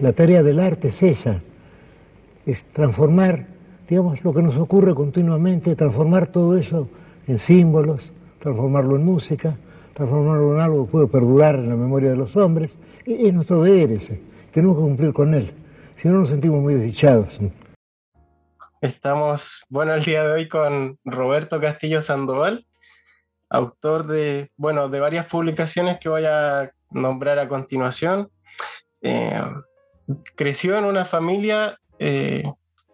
la tarea del arte es esa, es transformar, digamos, lo que nos ocurre continuamente, transformar todo eso en símbolos, transformarlo en música, transformarlo en algo que puede perdurar en la memoria de los hombres. Es nuestro deber ese, tenemos que cumplir con él, si no nos sentimos muy desdichados. Estamos, bueno, el día de hoy con Roberto Castillo Sandoval, autor de, bueno, de varias publicaciones que voy a nombrar a continuación. Eh, creció en una familia eh,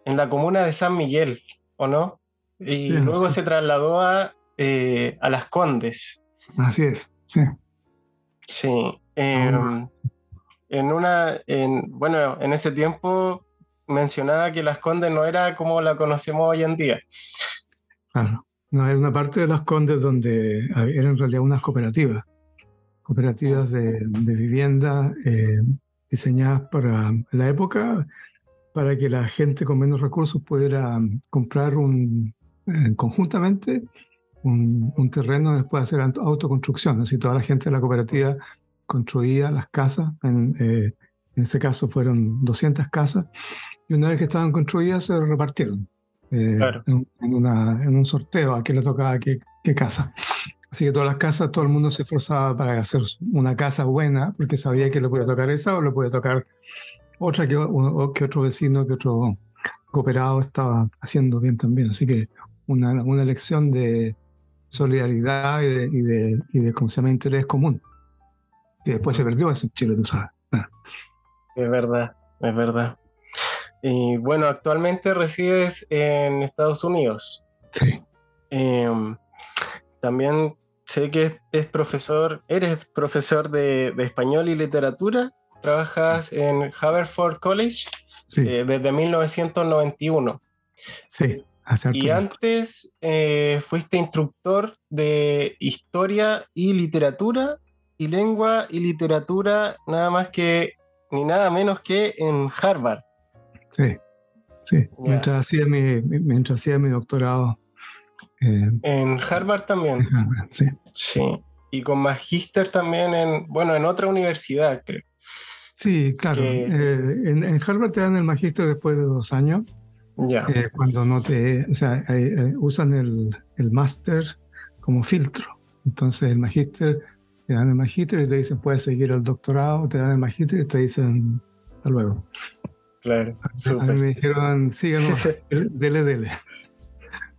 en la comuna de San Miguel, ¿o no? Y luego se trasladó a, eh, a Las Condes. Así es, sí. Sí. Em, en una, en, bueno, en ese tiempo mencionaba que Las Condes no era como la conocemos hoy en día. Claro. No, hay una parte de Las Condes donde eran en realidad unas cooperativas, cooperativas de, de vivienda eh, diseñadas para la época, para que la gente con menos recursos pudiera comprar un, eh, conjuntamente un, un, terreno después de hacer autoconstrucción. Así toda la gente de la cooperativa construía las casas, en, eh, en ese caso fueron 200 casas, y una vez que estaban construidas se repartieron. Eh, en, una, en, un sorteo a quién le tocaba qué, qué, casa. Así que todas las casas, todo el mundo se esforzaba para hacer una casa buena, porque sabía que le podía tocar esa o le podía tocar otra que, o, que otro vecino, que otro cooperado estaba haciendo bien también. Así que una, una elección de solidaridad y de, y de, y de ¿cómo se llama? interés común. Que después se perdió eso en Chile, tú sabes. Es verdad, es verdad. Y bueno, actualmente resides en Estados Unidos. Sí. Em, también sé que es profesor, eres profesor de, español y literatura. Trabajas en Haverford College eh, desde 1991. Sí, Y antes eh, fuiste instructor de historia y literatura y lengua y literatura, nada más que ni nada menos que en Harvard. Sí, sí. Mientras, hacía mi, mientras hacía mi doctorado. Eh, en Harvard también. sí. Sí. Y con magíster también en, bueno, en otra universidad, creo. Sí, claro. Eh, en, Harvard te dan el magíster después de dos años. Ya. Eh, cuando no te, o sea, usan el, el máster como filtro. Entonces el magíster, te dan el magíster y te dicen puedes seguir el doctorado, te dan el magíster y te dicen hasta luego. Claro. A mí me dijeron, síganos, dele, dele.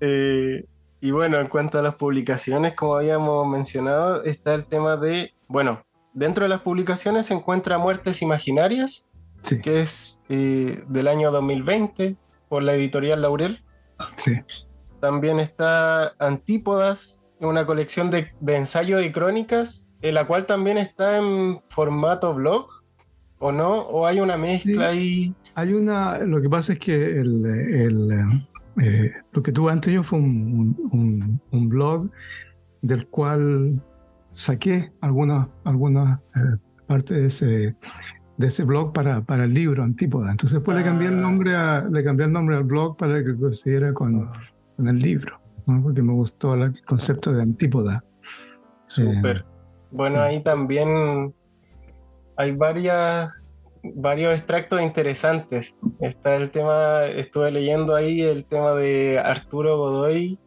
Eh, y bueno, en cuanto a las publicaciones, como habíamos mencionado, está el tema de, bueno, dentro de las publicaciones se encuentra Muertes Imaginarias, que es eh, del año 2020 por la editorial Laurel. Sí. También está Antípodas, una colección de, de ensayos y crónicas, en la cual también está en formato blog, ¿o no? ¿O hay una mezcla ahí? Hay una, lo que pasa es que el, el, eh, lo que tuve antes yo fue un, un, un, blog del cual saqué algunas, algunas eh, partes de ese, de ese blog para, para el libro Antípoda. Entonces después le, cambié el ah. nombre a, le cambié el nombre al blog para que coincidiera con, ah. con el libro, porque me gustó el concepto de Antípoda. Súper. Eh, bueno, ahí también hay varias varios extractos interesantes. Está el tema, estuve leyendo ahí el tema de Arturo Godoy,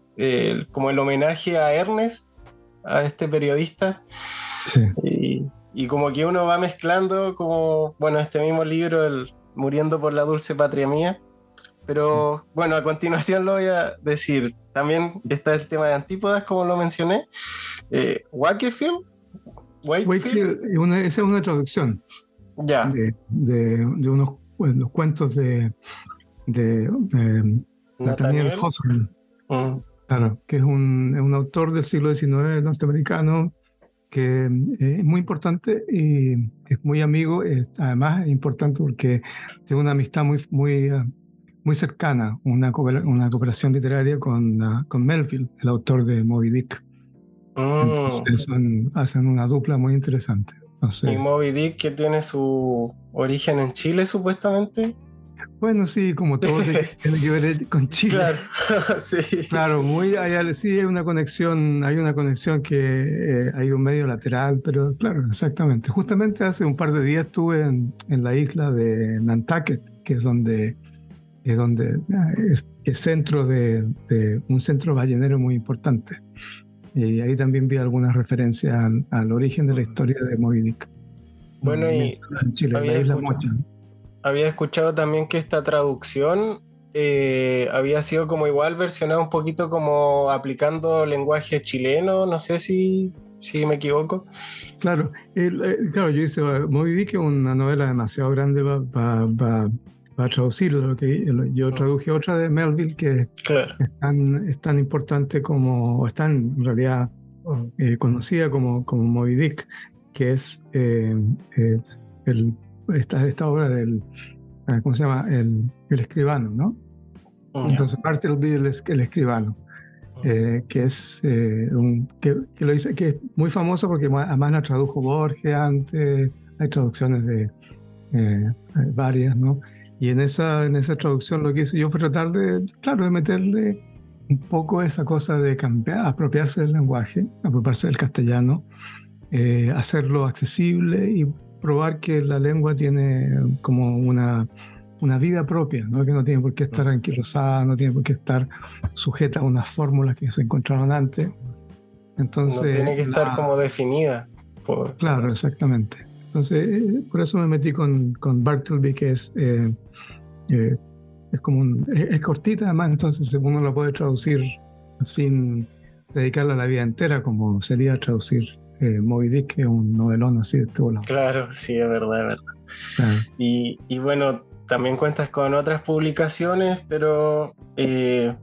como el homenaje a Ernest, a este periodista. Y, y, como que uno va mezclando, como, bueno, este mismo libro, el Muriendo por la Dulce Patria Mía. Pero bueno, a continuación lo voy a decir. También está el tema de Antípodas, como lo mencioné. Eh, Wakefield. Wakefield, esa es una traducción ya. de, unos, cuentos de, de Nathaniel Hawthorne. Mm. Claro, que es un, un, autor del siglo XIX norteamericano que eh, es muy importante y es muy amigo, es, además es importante porque tiene una amistad muy, muy, muy cercana, una, una cooperación literaria con, ah, con Melville, el autor de Moby Dick. Mm. hacen una dupla muy interesante. Y Moby Dick, que tiene su origen en Chile, supuestamente. Bueno, sí, como todo tiene que ver con Chile. Claro, sí. Claro, muy hay, sí hay una conexión, hay una conexión que eh, hay un medio lateral, pero claro, exactamente. Justamente hace un par de días estuve en, en la isla de Nantucket, que es donde es donde ah, es, centro de, de, un centro ballenero muy importante. Y ahí también vi algunas referencias al, origen de la historia de Moby Dick. Bueno, y Chile, había escuchado también que esta traducción eh, había sido como igual versionada un poquito como aplicando lenguaje chileno, no sé si, si me equivoco. Claro, eh, claro, yo hice Moby Dick, es una novela demasiado grande para traducirlo. Lo que, yo mm. traduje otra de Melville que es, tan, importante como, es tan en realidad eh, conocida como, como Moby Dick, que es, es el esta, esta obra del, ah, ¿cómo se llama? El, el escribano, ¿no? Oh, Entonces, parte del es el escribano, eh, que es eh, un, que, que, lo dice, que es muy famoso porque además la tradujo Borges antes, hay traducciones de eh, varias, ¿no? Y en esa, en esa traducción lo que hice yo fue tratar de, claro, de meterle un poco esa cosa de cambiar, apropiarse del lenguaje, apropiarse del castellano, hacerlo accesible y probar que la lengua tiene como una, una vida propia, ¿no? que no tiene por qué estar anquilosada, no tiene por qué estar sujeta a unas fórmulas que se encontraron antes. Entonces, no tiene que estar como definida. Claro, exactamente. Entonces, eh, por eso me metí con, con Bartleby, que es, eh, eh, es como un, es, cortita además, entonces uno la puede traducir sin dedicarla la vida entera, como sería traducir eh, Moby Dick, que es un novelón así de todo Claro, sí, es verdad, es verdad. Y, y, bueno, también cuentas con otras publicaciones, pero eh,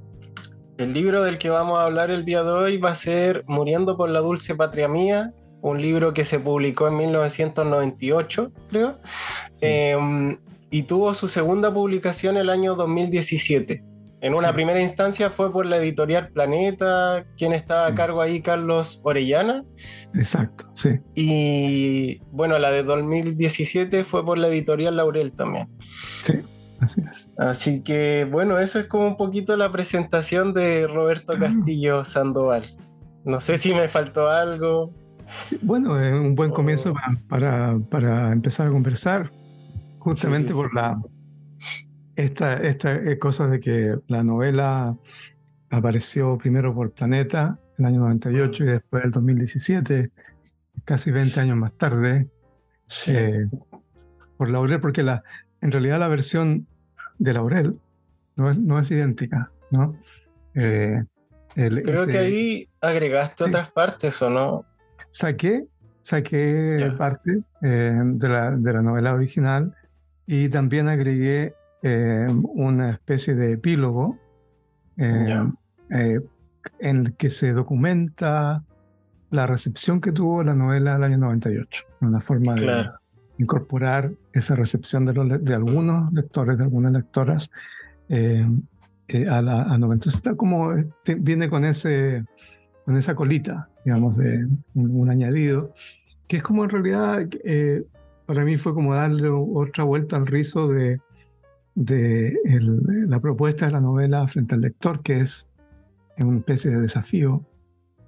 el libro del que vamos a hablar el día de hoy va a ser Muriendo por la Dulce Patria Mía, un libro que se publicó en 1998, creo, em, y tuvo su segunda publicación el año 2017. En una primera instancia fue por la editorial Planeta, quien estaba a cargo ahí, Carlos Orellana. Exacto, sí. Y bueno, la de 2017 fue por la editorial Laurel también. Sí, así es. Así que bueno, eso es como un poquito la presentación de Roberto ah. Castillo Sandoval. No sé si me faltó algo. Bueno, es un buen comienzo para, para, empezar a conversar, justamente por la esta, esta eh, cosa de que la novela apareció primero por Planeta en el año 98 y después el 2017, casi 20 años más tarde, eh, por Laurel, porque la, en realidad la versión de Laurel no es, no es idéntica, ¿no? Eh, Creo que ahí agregaste otras partes, ¿o no? Saqué, saqué partes de, la, de la novela original y también agregué eh, una especie de epílogo eh, eh, en el que se documenta la recepción que tuvo la novela del año 98, una forma de incorporar esa recepción de, de, algunos lectores, de algunas lectoras a la a Entonces está como, viene con, ese, con esa colita, digamos, de un, añadido, que es como en realidad, para mí fue como darle otra vuelta al rizo de de la propuesta de la novela frente al lector, que es una especie de desafío,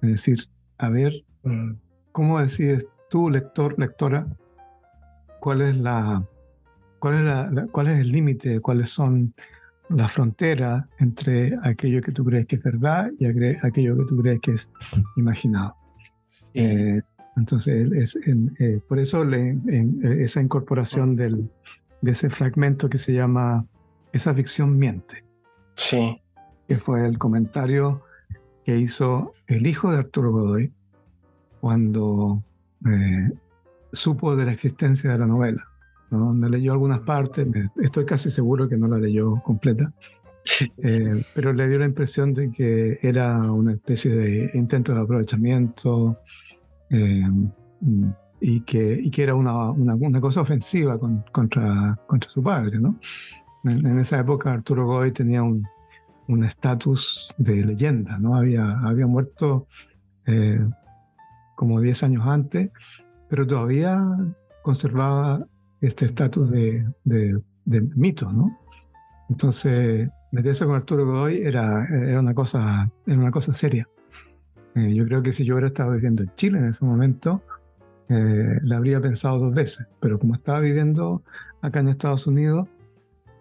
es decir, a ver, mm, ¿cómo decides tú, lector, lectora, cuál es la, cuál es, la, cuál es el límite, cuáles son las fronteras entre aquello que tú crees que es verdad y aquello que tú crees que es imaginado? Eh, entonces, es, eh, por eso esa incorporación del, de ese fragmento que se llama Esa ficción miente. Sí. Que fue el comentario que hizo el hijo de Arturo Godoy cuando eh, supo de la existencia de la novela. ¿No? Donde leyó algunas partes, estoy casi seguro que no la leyó completa, eh, pero le dio la impresión de que era una especie de intento de aprovechamiento. Eh, y que, y que era una, una, cosa ofensiva contra, contra su padre. ¿no? En, esa época Arturo Goy tenía un estatus de leyenda, ¿no? había, había muerto eh, como 10 años antes, pero todavía conservaba este estatus de, de, mito, ¿no? Entonces, meterse con Arturo Godoy era, era, una, cosa, era una cosa seria. Eh, yo creo que si yo hubiera estado viviendo en Chile en ese momento, eh, la habría pensado dos veces. Pero como estaba viviendo acá en Estados Unidos,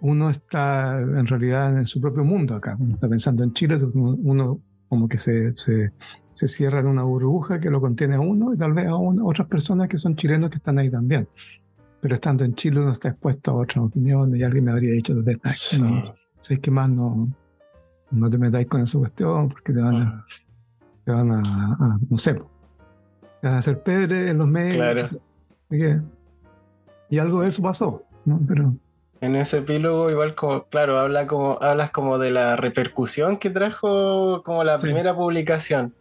uno está en realidad en su propio mundo acá. Uno está pensando en Chile, uno como que se, se, se cierra en una burbuja que lo contiene a uno y tal vez a, otras personas que son chilenos que están ahí también. Pero estando en Chile uno está expuesto a otras opiniones y alguien me habría dicho sí. no, ¿sabes qué más? No, no te metáis con esa cuestión porque te van a, te van a, no sé, te van a hacer pebre en los medios. Claro. Y algo de eso pasó, ¿no? Pero en ese epílogo igual como, claro, habla como, hablas como de la repercusión que trajo como la primera publicación.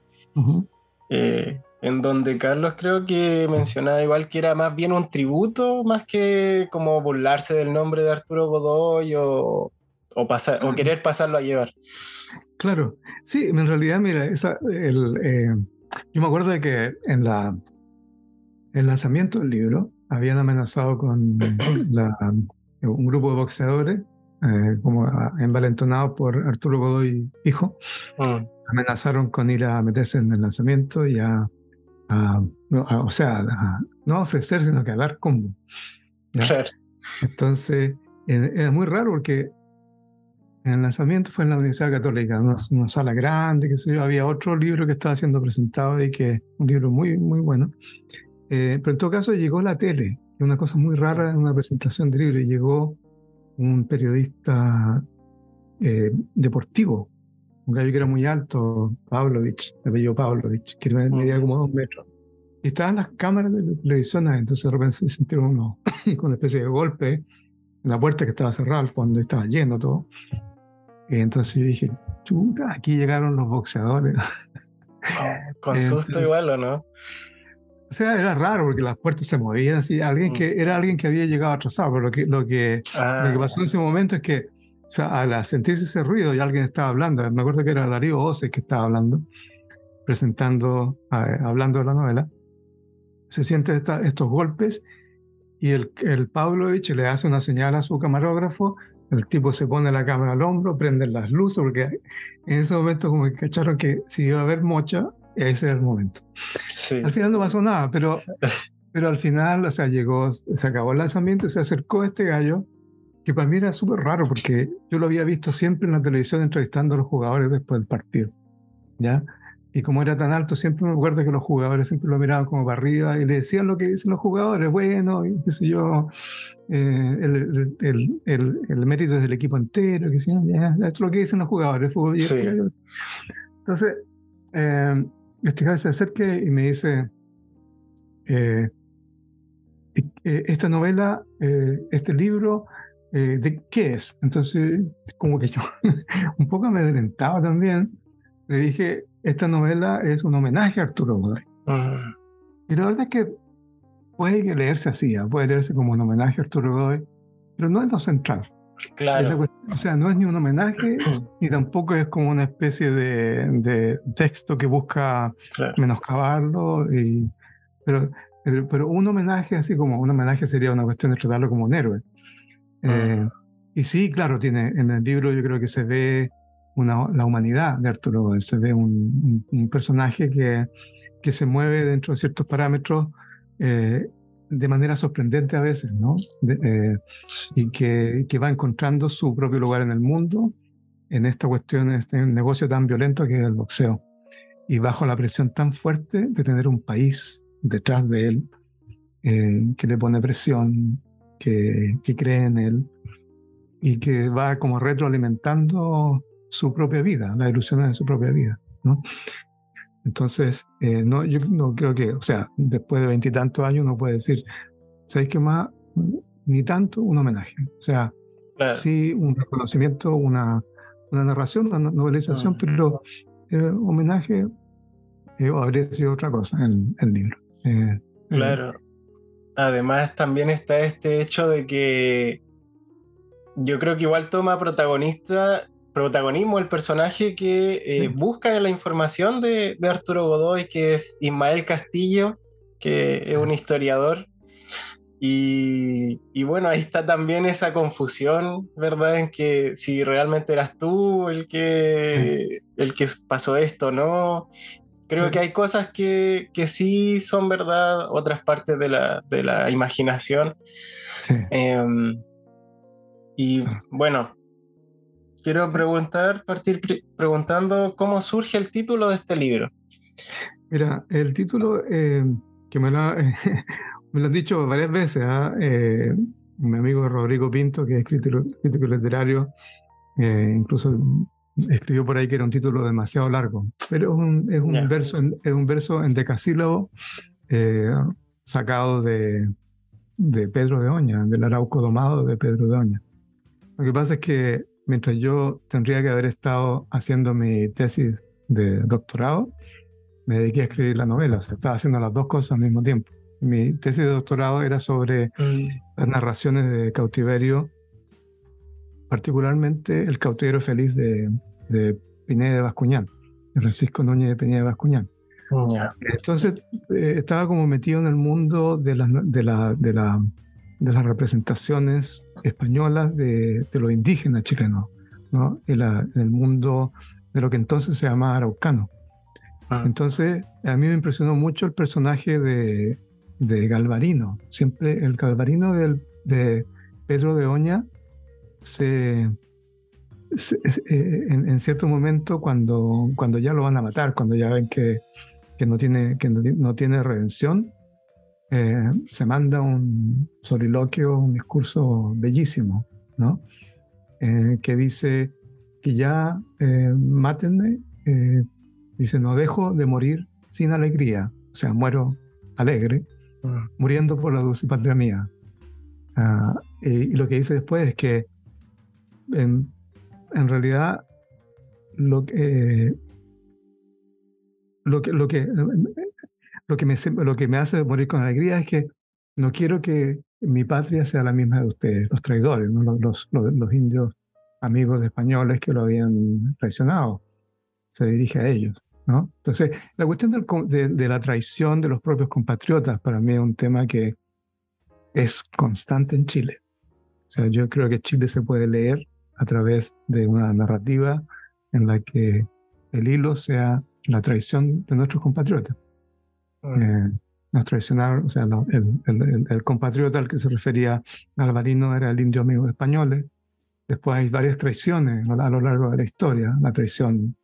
Eh, en donde Carlos creo que mencionaba igual que era más bien un tributo, más que como burlarse del nombre de Arturo Godoy o, o, pasar, o querer pasarlo a llevar. Claro, sí, en realidad, mira, esa, el, eh, yo me acuerdo de que en la el lanzamiento del libro habían amenazado con la un grupo de boxeadores, eh, como envalentonados por Arturo Godoy, hijo, mm. amenazaron con ir a meterse en el lanzamiento y a, o sea, no a ofrecer, sino que a dar combo. Entonces, era muy raro porque el lanzamiento fue en la Universidad Católica, una, una sala grande, que sé yo, había otro libro que estaba siendo presentado y que un libro muy, muy bueno. Eh, pero en todo caso llegó la tele una cosa muy rara en una presentación de libro. Llegó un periodista eh, deportivo, un gallo que era muy alto, Pavlovich, el apellido Pavlovich, que medía como dos metros. Y estaban las cámaras de televisión, entonces de repente se sintieron uno con una especie de golpe en la puerta que estaba cerrada al fondo y estaba lleno todo. Y entonces yo dije, chuta, aquí llegaron los boxeadores. con susto igual, ¿o no? O sea, era raro porque las puertas se movían así. Alguien mm. que, era alguien que había llegado atrasado, pero lo que, lo que, lo que pasó en ese momento es que o sea, al sentirse ese ruido y alguien estaba hablando, me acuerdo que era Darío Ose que estaba hablando, presentando, hablando de la novela, se sienten estos golpes y el, el Pavlovich le hace una señal a su camarógrafo, el tipo se pone la cámara al hombro, prenden las luces, porque en ese momento como que cacharon que si iba a haber mocha, ese era el momento. Al final no pasó nada, pero, pero al final, o sea, llegó, se acabó el lanzamiento y se acercó este gallo, que para mí era súper raro porque yo lo había visto siempre en la televisión entrevistando a los jugadores después del partido. ¿Ya? Y como era tan alto, siempre me acuerdo que los jugadores siempre lo miraban como para arriba y le decían lo que dicen los jugadores, bueno, y qué sé yo, eh, el, el, el, el, mérito es del equipo entero, que esto es lo que dicen los jugadores. Fútbol Entonces, eh, este se acerca y me dice, eh, eh, esta novela, eh, este libro, ¿de qué es? Entonces, como que yo un poco me amedrentaba también. Le dije, esta novela es un homenaje a Arturo Godoy. Y la verdad es que puede leerse así, ¿ah? puede leerse como un homenaje a Arturo Godoy, pero no es lo central. Claro. O sea, no es ni un homenaje, ni tampoco es como una especie de, de texto que busca menoscabarlo. Y, pero, pero, un homenaje, así como un homenaje sería una cuestión de tratarlo como un héroe. Eh, y sí, claro, tiene, en el libro yo creo que se ve una, la humanidad de Arturo, se ve un, un, personaje que, que se mueve dentro de ciertos parámetros eh, de manera sorprendente a veces, ¿no? Eh, y que, que, va encontrando su propio lugar en el mundo, en esta cuestión, en este negocio tan violento que es el boxeo. Y bajo la presión tan fuerte de tener un país detrás de él, eh, que le pone presión, que, que cree en él y que va como retroalimentando su propia vida, las ilusiones de su propia vida. ¿no? Entonces, eh, no, yo no creo que, o sea, después de veintitantos años uno puede decir, ¿sabéis qué más? Ni tanto un homenaje. O sea, sí un reconocimiento, una, una narración, una novelización, mm. pero eh, homenaje eh, habría sido otra cosa en el libro. claro. Además, también está este hecho de que yo creo que igual toma protagonista protagonismo el personaje que eh, busca la información de, Arturo Godoy, que es Ismael Castillo, que es un historiador. Y, bueno, ahí está también esa confusión, ¿verdad? En que si realmente eras tú el que, el que pasó esto, ¿no? Creo que hay cosas que, que, sí son verdad, otras partes de la, de la imaginación. Sí. Em, y bueno, quiero preguntar, partir preguntando cómo surge el título de este libro. Mira, el título eh, que me lo, me lo han dicho varias veces, ¿ah? eh, mi amigo Rodrigo Pinto, que es crítico, literario, eh, incluso escribió por ahí que era un título demasiado largo, pero es un, es un, verso, en, es un verso en decasílabo sacado de, de Pedro de Oña, del Arauco Domado de Pedro de Oña. Lo que pasa es que mientras yo tendría que haber estado haciendo mi tesis de doctorado, me dediqué a escribir la novela, o sea, estaba haciendo las dos cosas al mismo tiempo. Mi tesis de doctorado era sobre mm. las narraciones de cautiverio, particularmente el cautiverio feliz de, de Pineda de Bascuñán, de Francisco Núñez de Pineda de Bascuñán. Entonces eh, estaba como metido en el mundo de, la, de, la, de, la, de las representaciones españolas de, los indígenas chilenos, ¿no? En, el mundo de lo que entonces se llamaba araucano. Ah. Entonces, a mí me impresionó mucho el personaje de, de Galvarino. Siempre el Galvarino del, de Pedro de Oña se, eh, en, cierto momento cuando, cuando ya lo van a matar, cuando ya ven que, que no, tiene, que no tiene redención, eh, se manda un soliloquio, un discurso bellísimo, ¿no? Eh, que dice que ya eh, mátenme, dice, no dejo de morir sin alegría, o sea, muero alegre, ah. muriendo por la dulce patria mía. Ah, y lo que dice después es que en, en realidad lo que, lo que, lo que lo que, me, lo que me hace morir con alegría es que no quiero que mi patria sea la misma de ustedes, los traidores, ¿no? los, los, los, indios amigos españoles que lo habían traicionado. Se dirige a ellos. ¿no? Entonces, la cuestión de, de, la traición de los propios compatriotas para mí es un tema que es constante en Chile. O sea, yo creo que Chile se puede leer a través de una narrativa en la que el hilo sea la traición de nuestros compatriotas. Eh, nos traicionaron, o sea, el, el, compatriota al que se refería Alvarino era el indio amigo de españoles. Después hay varias traiciones a lo largo de la historia, la traición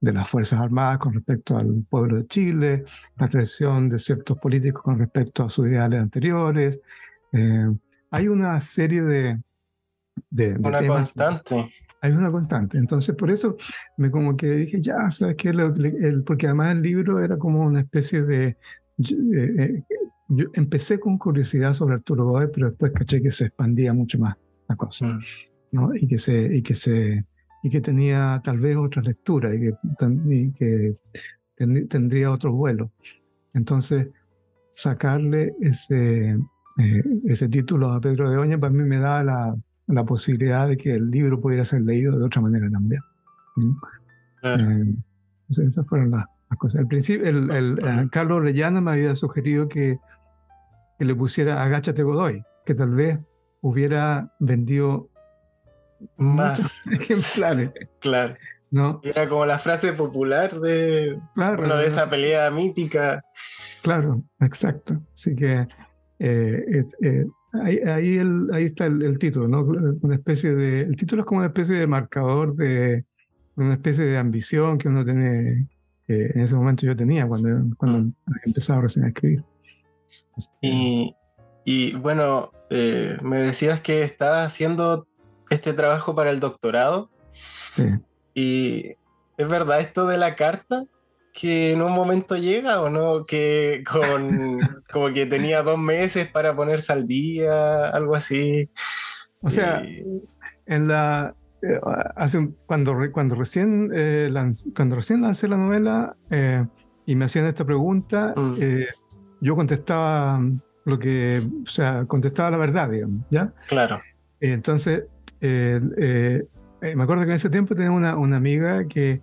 de las Fuerzas Armadas con respecto al pueblo de Chile, la traición de ciertos políticos con respecto a sus ideales anteriores. Eh, hay una serie de... de, una constante. Hay una constante. Entonces, por eso me como que dije, ya, ¿sabes qué? El, porque además el libro era como una especie de... Yo, eh, eh, empecé con curiosidad sobre Arturo Godoy, pero después caché que se expandía mucho más la cosa, mm. ¿no? Y que se... Y que se y que tenía tal vez otra lectura y que, y que tendría otro vuelo. Entonces, sacarle ese, eh, ese título a Pedro de Oña para mí me da la, la posibilidad de que el libro pudiera ser leído de otra manera también. Eh, esas fueron las, cosas. Al principio, el, el, eh, Carlos Rellana me había sugerido que, que, le pusiera Agáchate Godoy, que tal vez hubiera vendido más ejemplares. Claro. ¿no? Era como la frase popular de, bueno, de esa pelea mítica. Claro, exacto. Así que eh, Ahí, ahí, el, ahí está el, título, ¿no? Una especie de, el título es como una especie de marcador de una especie de ambición que uno tiene, que en ese momento yo tenía cuando, cuando mm. empezaba recién a escribir. Y, y bueno, eh, me decías que estabas haciendo este trabajo para el doctorado. Sí. Y es verdad esto de la carta que en un momento llega o no, que con como que tenía dos meses para ponerse al día, algo así. O sea, en la eh, hace, cuando, cuando, recién, eh, cuando recién lancé la novela eh, y me hacían esta pregunta, mm. yo contestaba lo que, o sea, contestaba la verdad, digamos, ¿ya? Claro. entonces, me acuerdo que en ese tiempo tenía una, una amiga que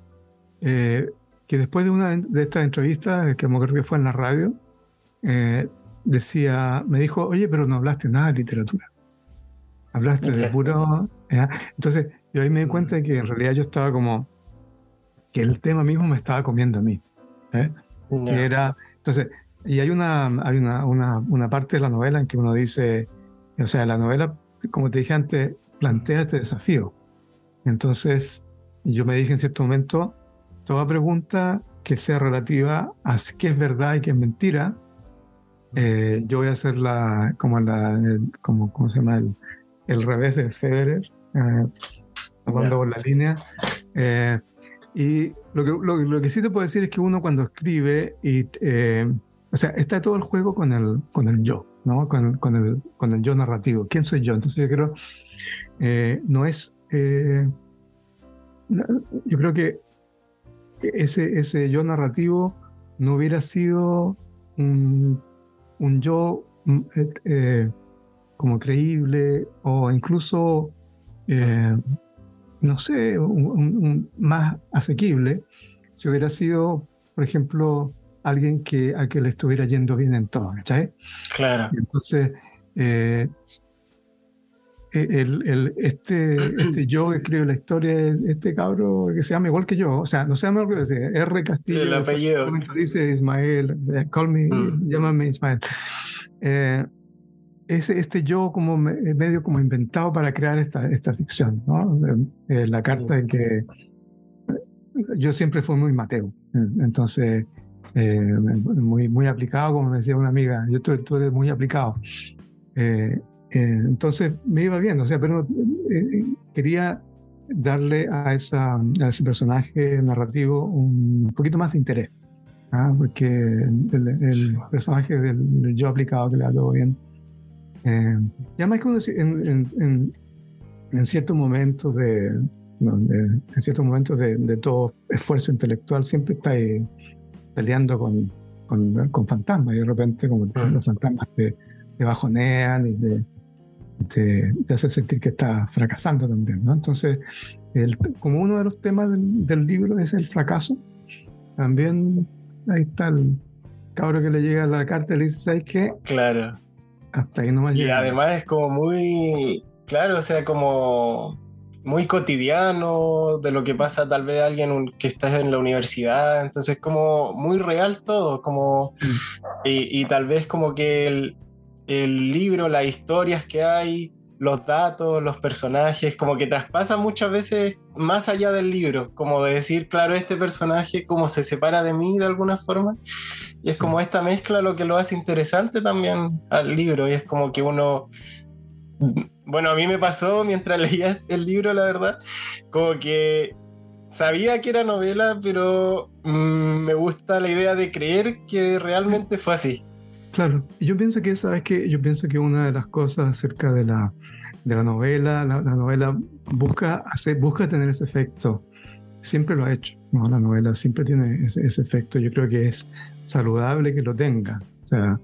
que después de una de estas entrevistas, que me acuerdo que fue en la radio, eh, decía, me dijo, oye, pero no hablaste nada de literatura. Hablaste de puro... Entonces, yo ahí me di cuenta de que en realidad yo estaba como, que el tema mismo me estaba comiendo a mí. ¿eh? era, entonces, y hay, una, hay una, una, una, parte de la novela en que uno dice, o sea, la novela, como te dije antes, plantea este desafío. Entonces, yo me dije en cierto momento, toda pregunta que sea relativa a qué es verdad y qué es mentira, eh, yo voy a hacer la, como la, como, ¿cómo se llama? El, el revés de Federer, eh, tomando por la línea. Eh, y lo que, lo, que sí te puedo decir es que uno cuando escribe, y, eh, o sea, está todo el juego con el, con el yo, ¿no? Con, con, el, con el yo narrativo. ¿Quién soy yo? Entonces yo creo, eh, no es, eh, yo creo que ese, ese yo narrativo no hubiera sido un, un yo mm, como creíble o incluso no sé, un, más asequible si hubiera sido, por ejemplo, alguien que, a que le estuviera yendo bien en todo, ¿cachai? Claro. entonces, eh, e, el, este, este yo que escribe la historia, este cabro que se llama igual que yo, o sea, no se llama igual que R. Castillo. El apellido. Dice Ismael, call me, mm. llámame Ismael. Eh, ese, este yo como medio como inventado para crear esta, esta ficción, ¿no? Eh, la carta en que yo siempre fui muy Mateo, entonces eh, muy, muy aplicado, como me decía una amiga, yo tú, tú eres muy aplicado. Eh, entonces me iba bien, o sea, pero quería darle a, esa, a ese personaje narrativo un poquito más de interés, ¿ah? porque el, personaje del, yo aplicado que le ha dado bien eh, y además que en, en, en, ciertos momentos de, en ciertos momentos de, de, todo esfuerzo intelectual siempre está peleando con, con, con, fantasmas y de repente como los fantasmas te, bajonean y te, te, hacen sentir que estás fracasando también. ¿no? Entonces, el, como uno de los temas del, del, libro es el fracaso, también ahí está el cabro que le llega a la carta y le dice, ¿sabes qué? Claro hasta ahí no Y además es como muy, claro, o sea, como muy cotidiano de lo que pasa tal vez alguien que está en la universidad, entonces como muy real todo, como mm. y, tal vez como que el, el, libro, las historias que hay, los datos, los personajes, como que traspasan muchas veces más allá del libro, como de decir, claro, este personaje como se separa de mí de alguna forma, y es como esta mezcla lo que lo hace interesante también al libro, y es como que uno, bueno, a mí me pasó mientras leía el libro, la verdad, como que sabía que era novela, pero mm, me gusta la idea de creer que realmente fue así. Claro, yo pienso que, ¿sabes que Yo pienso que una de las cosas acerca de la, de la novela, la, novela busca, hacer, busca tener ese efecto. Siempre lo ha hecho, ¿no? La novela siempre tiene ese, efecto. Yo creo que es saludable que lo tenga. O sea,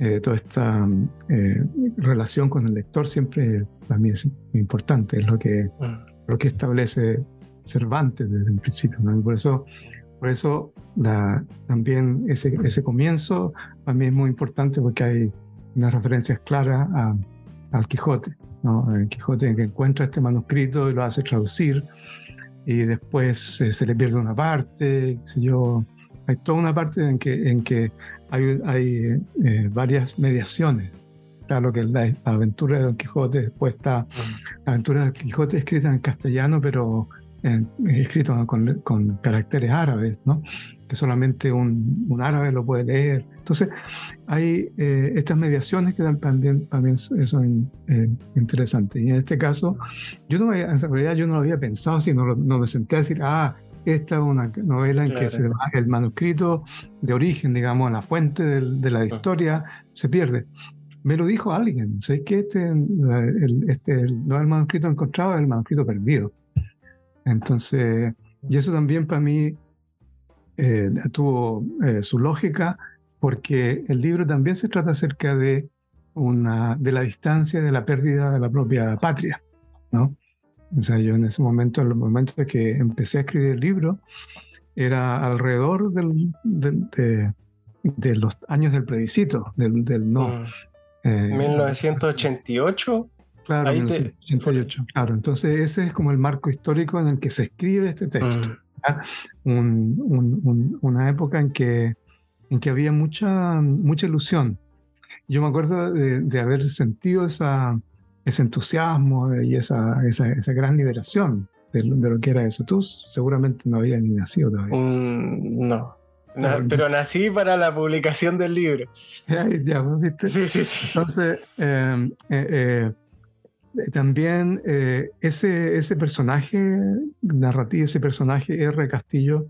eh, toda esta eh, relación con el lector siempre para mí es muy importante. Es lo que, mm. lo que establece Cervantes desde el principio. ¿no? por eso por eso la, también ese, ese comienzo para mí es muy importante porque hay unas referencias claras al Quijote, ¿no? El Quijote que encuentra este manuscrito y lo hace traducir y después eh, se le pierde una parte, yo, hay toda una parte en que, en que hay, hay eh, varias mediaciones. Claro que la, aventura de Don Quijote, después está la aventura de Don Quijote escrita en castellano, pero escrito con, con, caracteres árabes, ¿no? que solamente un, un, árabe lo puede leer. Entonces, hay eh, estas mediaciones que también, también son eh, interesantes. Y en este caso, yo no en realidad yo no lo había pensado, sino no me senté a decir, ah, esta es una novela en que se, el manuscrito de origen, digamos, la fuente de, la historia, se pierde. Me lo dijo alguien, sé que este, el, este, no es el manuscrito encontrado, es el manuscrito perdido. Entonces, y eso también para mí eh, tuvo eh, su lógica porque el libro también se trata acerca de, una, de la distancia, de la pérdida de la propia patria, ¿no? O sea, yo en ese momento, en el momento de que empecé a escribir el libro, era alrededor del, de, de los años del plebiscito, del, del no. 1988. Mm. Eh, claro, 1988. Claro, entonces ese es como el marco histórico en el que se escribe este texto. Mm. una época en que, en que había mucha, mucha ilusión. Yo me acuerdo de, haber sentido esa, ese entusiasmo y esa, esa, esa gran liberación de, lo que era eso. Tú seguramente no habías ni nacido todavía. Mm, no. pero nací para la publicación del libro. Ya, ¿viste? Sí, sí, sí. Entonces, em, eh, eh, también eh, ese, ese personaje narrativo, ese personaje R. Castillo,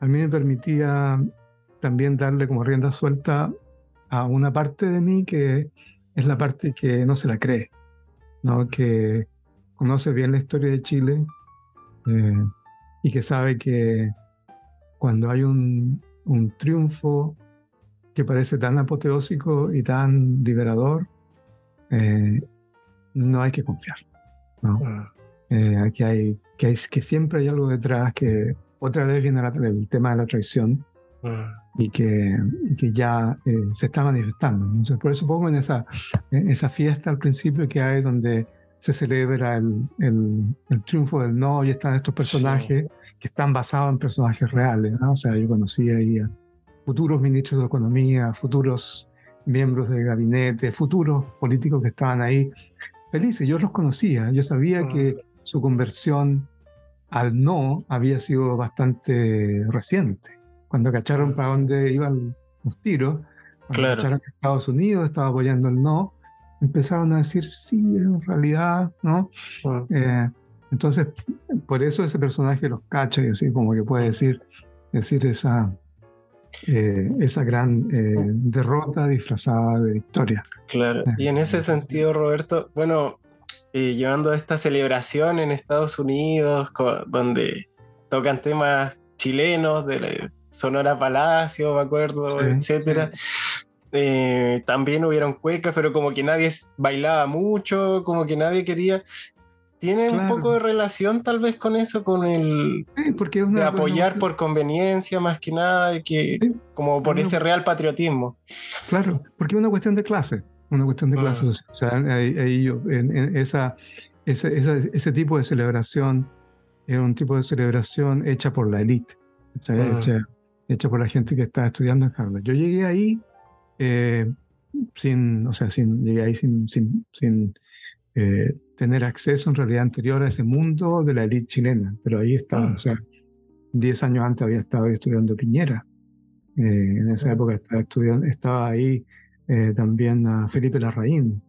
a mí me permitía también darle como rienda suelta a una parte de mí que es la parte que no se la cree, ¿no? que conoce bien la historia de Chile, eh, y que sabe que cuando hay un, un, triunfo que parece tan apoteósico y tan liberador, eh, no hay que confiar. ¿no? Ah. Eh, aquí hay que, hay que siempre hay algo detrás que otra vez viene el tema de la traición ah. y, que, que ya se está manifestando. Entonces, por eso pongo en esa, en esa fiesta al principio que hay donde se celebra el, el, triunfo del no y están estos personajes que están basados en personajes reales. ¿no? O sea, yo conocí ahí a futuros ministros de Economía, futuros miembros del gabinete, futuros políticos que estaban ahí felices. Yo los conocía, yo sabía ah. que su conversión al no había sido bastante reciente. Cuando cacharon para dónde iban los tiros, cuando cacharon que Estados Unidos estaba apoyando el no, empezaron a decir sí, en realidad, ¿no? Eh, entonces, por eso ese personaje los cacha y así como que puede decir, decir esa, eh, esa gran eh, derrota disfrazada de victoria. Claro, y en ese sentido, Roberto, bueno, llevando esta celebración en Estados Unidos, donde tocan temas chilenos de Sonora Palacio, me acuerdo, etcétera. Eh, también hubieron cuecas, pero como que nadie bailaba mucho, como que nadie quería. ¿Tiene un poco de relación tal vez con eso, con el porque de apoyar por conveniencia más que nada, que, como por ese real patriotismo? Claro, porque es una cuestión de clase, una cuestión de clase. Ah. O sea, ahí, en, esa, ese, tipo de celebración era un tipo de celebración hecha por la élite, ah. hecha, hecha, por la gente que estaba estudiando en Harvard. Yo llegué ahí eh, sin, o sea, sin, llegué ahí sin, sin, sin eh, tener acceso en realidad anterior a ese mundo de la élite chilena, pero ahí estaba, o sea, 10 años antes había estado estudiando Piñera, eh, en esa época estaba, estudiando, estaba ahí también a Felipe Larraín,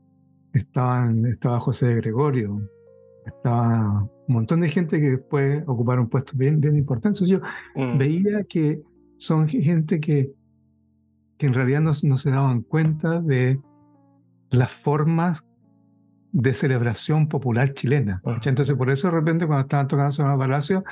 estaban, estaba José Gregorio, estaba un montón de gente que después ocuparon puestos bien, bien importantes. Yo mm. veía que son gente que que en realidad no, se daban cuenta de las formas de celebración popular chilena. Entonces, por eso de repente cuando estaban tocando Sonora Palacio,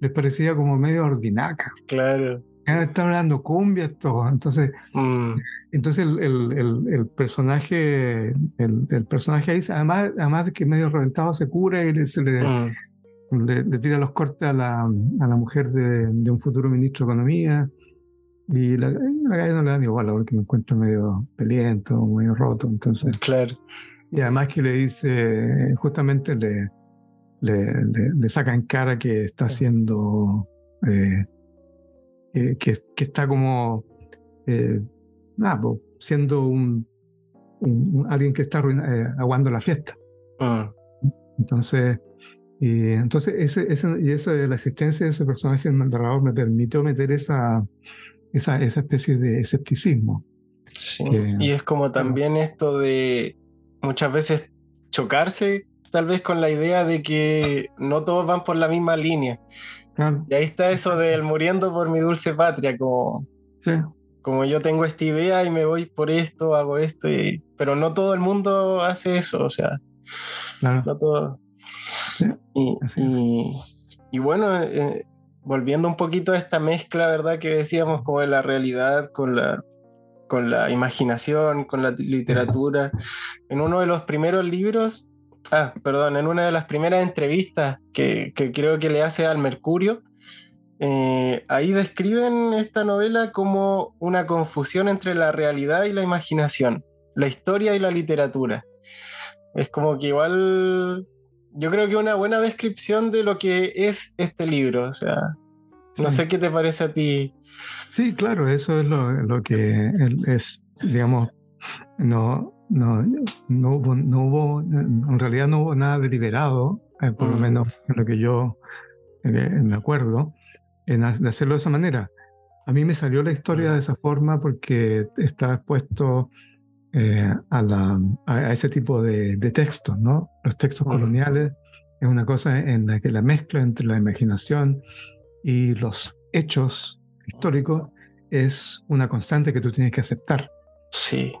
les parecía como medio ordinaca. Claro. Estaban dando cumbias, todo. Entonces, mm. entonces el, el, el, personaje, el, personaje ahí, además, además de que medio reventado se cura y le, se le, mm. le, tira los cortes a la, a la mujer de, de, un futuro ministro de Economía. Y la, la calle no le dan igual, porque me encuentro medio peliento, medio roto. Entonces. Claro. Y además que le dice, justamente le, le, le, saca en cara que está haciendo. Eh, que, que, está como. Eh, nada, siendo un, alguien que está eh, aguando la fiesta. Ah. Entonces. Y entonces, ese, ese, y esa, la existencia de ese personaje en narrador me permitió meter esa, esa, esa especie de escepticismo. Sí. y es como también esto de muchas veces chocarse tal vez con la idea de que no todos van por la misma línea. Y ahí está eso del muriendo por mi dulce patria, como, como yo tengo esta idea y me voy por esto, hago esto, pero no todo el mundo hace eso, o sea, no todo. y, y, bueno, eh, volviendo un poquito a esta mezcla, ¿verdad? Que decíamos como de la realidad con la, con la imaginación, con la literatura. En uno de los primeros libros, ah, perdón, en una de las primeras entrevistas que, creo que le hace al Mercurio, eh, ahí describen esta novela como una confusión entre la realidad y la imaginación, la historia y la literatura. Es como que igual yo creo que una buena descripción de lo que es este libro, o sea, no sé qué te parece a ti. Sí, claro, eso es lo, que es, digamos, no, no, no, hubo, no hubo, en realidad no hubo nada deliberado, eh, por lo mm. menos en lo que yo eh, me acuerdo, en hacerlo de esa manera. A mí me salió la historia de esa forma porque estaba expuesto eh, a, la, a, ese tipo de, de, textos, ¿no? Los textos coloniales es una cosa en la que la mezcla entre la imaginación y los hechos históricos es una constante que tú tienes que aceptar. Sí.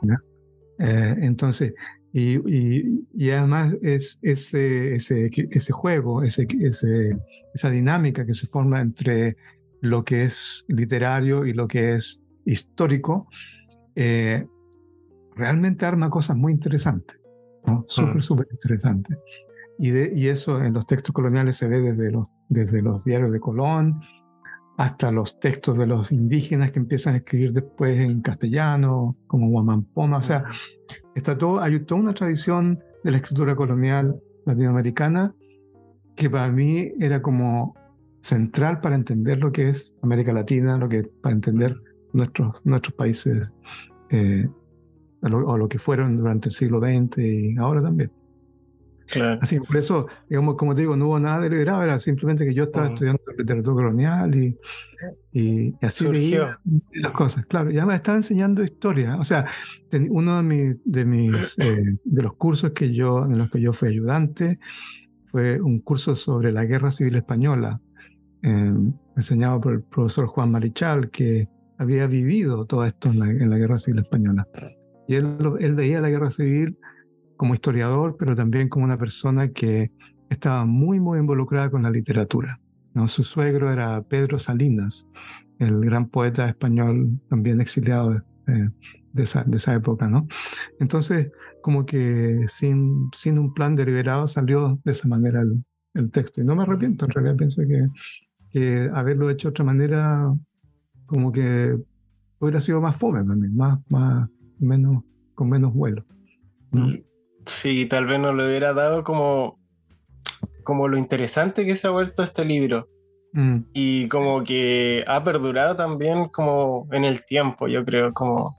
Eh, entonces, y, y, y, además es ese, ese, ese juego, ese, ese, esa dinámica que se forma entre lo que es literario y lo que es histórico, eh, realmente arma cosas muy interesantes, ¿no? súper, mm. súper interesantes. Y, de, y eso en los textos coloniales se ve desde los, desde los diarios de Colón hasta los textos de los indígenas que empiezan a escribir después en castellano, como Guamampoma. O sea, está todo, hay toda una tradición de la escritura colonial latinoamericana que para mí era como central para entender lo que es América Latina, lo que para entender nuestros, nuestros países eh, o lo que fueron durante el siglo XX y ahora también. Claro. Así por eso, digamos, como te digo, no hubo nada deliberado, era simplemente que yo estaba estudiando literatura colonial y, y, así Surgió. las cosas. Claro, ya me estaba enseñando historia. O sea, uno de mis, de, mis eh, de los cursos que yo, en los que yo fui ayudante fue un curso sobre la Guerra Civil Española, eh, enseñado por el profesor Juan Marichal, que había vivido todo esto en la, en la Guerra Civil Española. Y él, él veía la guerra civil como historiador, pero también como una persona que estaba muy, muy involucrada con la literatura. ¿no? Su suegro era Pedro Salinas, el gran poeta español también exiliado eh, de, esa, de, esa, época. ¿no? Entonces, como que sin, sin un plan deliberado salió de esa manera el, el texto. Y no me arrepiento, en realidad pienso que, que haberlo hecho de otra manera, como que hubiera sido más fome más, más, menos, con menos vuelo. Mm. Sí, tal vez no le hubiera dado como, como lo interesante que se ha vuelto este libro. Mm. Y como que ha perdurado también como en el tiempo, yo creo, como...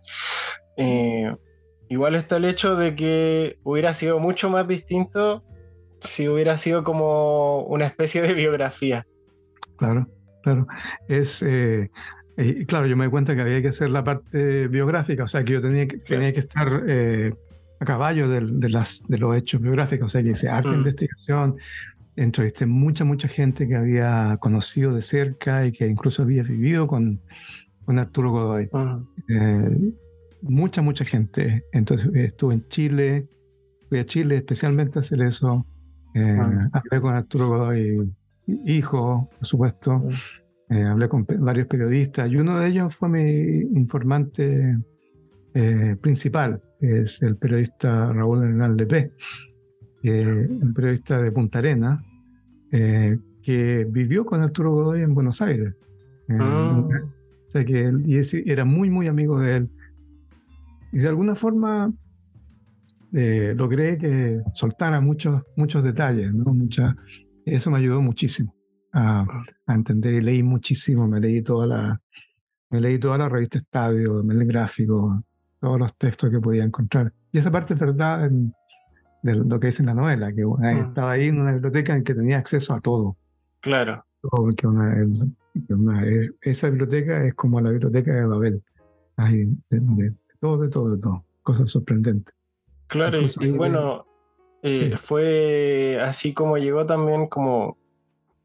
Eh, igual está el hecho de que hubiera sido mucho más distinto si hubiera sido como una especie de biografía. Claro, claro. Es, eh, y claro, yo me di cuenta que había que hacer la parte biográfica, o sea, que yo tenía que, tenía que estar eh, a caballo de, de, las, de los hechos biográficos, o sea, que hice arte de mm. investigación, entrevisté mucha, mucha gente que había conocido de cerca y que incluso había vivido con, con Arturo Godoy. Mm. Eh, mucha, mucha gente. Entonces estuve en Chile, fui a Chile especialmente a hacer eso. Eh, mm. Hablé con Arturo Godoy, hijo, por supuesto. Eh, hablé con varios periodistas y uno de ellos fue mi informante eh, principal, es el periodista Raúl Hernán Lepé, un periodista de Punta Arena, eh, que vivió con Arturo Godoy en Buenos Aires. Ah. O sea que él, y era muy, muy amigo de él. Y de alguna forma logré que soltara muchos, muchos detalles, ¿no? Mucha, eso me ayudó muchísimo a, entender y leí muchísimo, me leí toda la, me leí toda la revista Estadio, el gráfico, todos los textos que podía encontrar. Y esa parte es verdad de lo que dice en la novela, que mm. estaba ahí en una biblioteca en que tenía acceso a todo. Claro. Porque esa biblioteca es como la biblioteca de Babel. Hay de, todo, de todo, de todo. Cosas sorprendentes. Claro, y, bueno, eh, fue así como llegó también como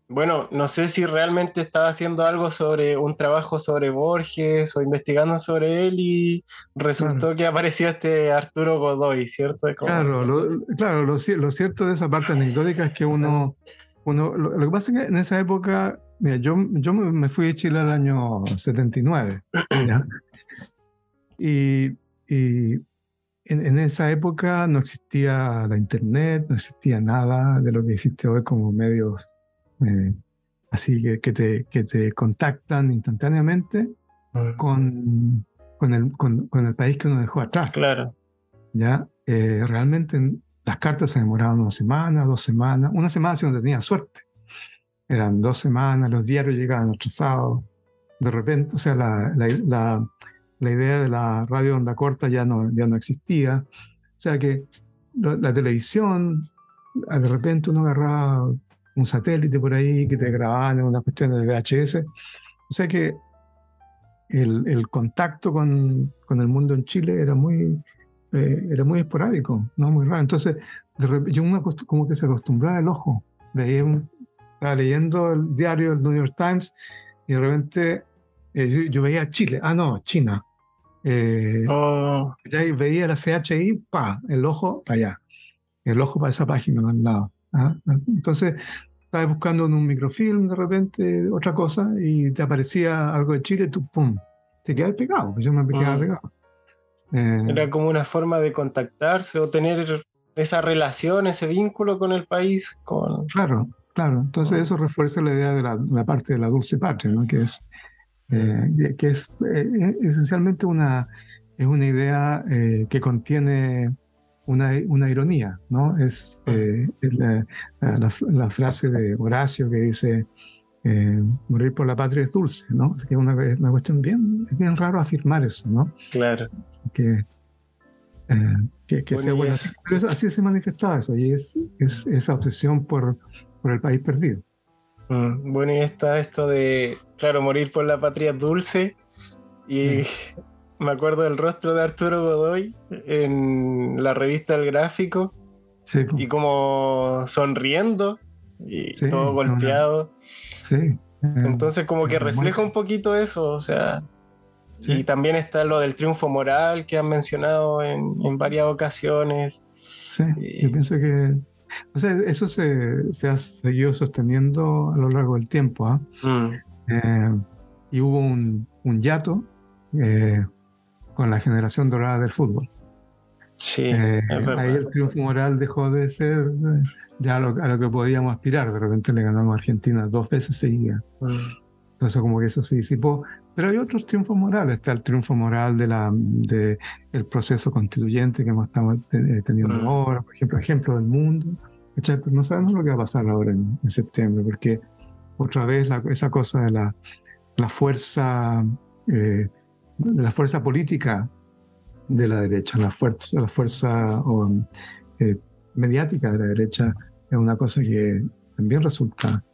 bueno, no sé si realmente estaba haciendo algo sobre un trabajo sobre Borges o investigando sobre él y resultó que apareció este Arturo Godoy, ¿cierto? Claro, lo, claro lo, cierto de esa parte anecdótica es que uno, uno lo, que pasa es que en esa época, mira, yo, yo me fui de Chile el año 79, Y, y en, en, esa época no existía la internet, no existía nada de lo que existe hoy como medios eh, así que, que, te, que te contactan instantáneamente mm. con, con, el, con, el país que uno dejó atrás. Claro. ¿Ya? Eh, realmente las cartas se demoraban una semana, dos semanas, una semana si uno tenía suerte. Eran dos semanas, los diarios llegaban atrasados. De repente, o sea, la, la, la, idea de la radio onda corta ya no, ya no existía. O sea que la, televisión, de repente uno agarraba un satélite por ahí que te grababan en una cuestión de VHS. O sea que el, el contacto con, con, el mundo en Chile era muy, eh, era muy esporádico, ¿no? muy raro. Entonces, yo uno como que se acostumbraba el ojo. Veía un, estaba leyendo el diario del New York Times y de repente eh, yo, veía Chile, ah, no, China. Eh, oh. Ya veía la CHI, pa, el ojo para allá, el ojo para esa página al lado. ¿ah? Entonces, estaba buscando en un microfilm de repente otra cosa y te aparecía algo de Chile, tú, pum, te quedas pegado, yo me quedaba mm. pegado. Eh, Era como una forma de contactarse o tener esa relación, ese vínculo con el país. Con... Claro, claro. Entonces mm. eso refuerza la idea de la, parte de la dulce patria, ¿no? que es, eh, que es eh, esencialmente una, es una idea que contiene una, una, ironía, ¿no? Es la, la, frase de Horacio que dice, eh, morir por la patria es dulce, ¿no? Es que una, una cuestión bien, es bien raro afirmar eso, ¿no? Claro. Que, eh, que, sea bueno. Así, se manifestaba eso, y es, es esa obsesión por, por el país perdido. Mm, bueno, y está esto de, claro, morir por la patria es dulce, y me acuerdo del rostro de Arturo Godoy en la revista El Gráfico, sí, y como sonriendo, y todo golpeado. Sí. Entonces como que refleja un poquito eso, o sea, y también está lo del triunfo moral que han mencionado en, varias ocasiones. Sí, yo pienso que o sea, eso se, se, ha seguido sosteniendo a lo largo del tiempo. ¿ah? Mm. Eh, y hubo un, un hiato eh, con la generación dorada del fútbol. Sí, ahí el triunfo moral dejó de ser ya a lo, que podíamos aspirar. De repente le ganamos a Argentina dos veces seguidas. Entonces, como que eso se disipó. Pero hay otros triunfos morales. Está el triunfo moral de la, de el proceso constituyente que hemos estado teniendo mm. ahora, por ejemplo, ejemplo del mundo. Pero no sabemos lo que va a pasar ahora en, septiembre, porque otra vez esa cosa de la, la fuerza, eh, de la fuerza política de la derecha, la fuerza, la fuerza eh, mediática de la derecha es una cosa que también resulta,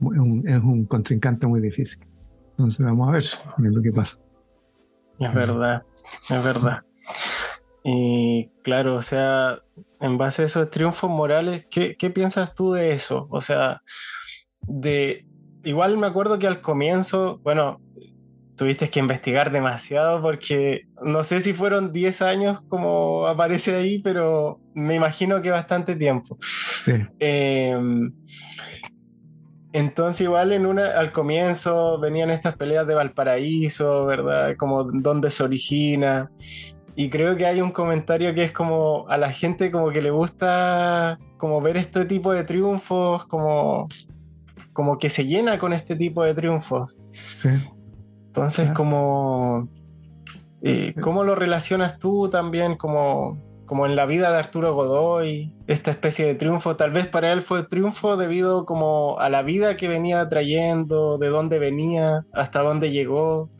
es un, contrincante muy difícil. Entonces vamos a ver, lo que pasa. Es verdad, es verdad. Y claro, o sea, en base a esos triunfos morales, ¿qué, ¿qué, piensas tú de eso? O sea, de igual me acuerdo que al comienzo, bueno, tuviste que investigar demasiado porque no sé si fueron 10 años como aparece ahí, pero me imagino que bastante tiempo. Em, entonces igual en una, al comienzo venían estas peleas de Valparaíso, ¿verdad? Como dónde se origina. Y creo que hay un comentario que es como a la gente como que le gusta como ver este tipo de triunfos, como, como que se llena con este tipo de triunfos. Sí. Entonces, como, eh, ¿cómo lo relacionas tú también como, como en la vida de Arturo Godoy, esta especie de triunfo? Tal vez para él fue triunfo debido como a la vida que venía trayendo, de dónde venía, hasta dónde llegó.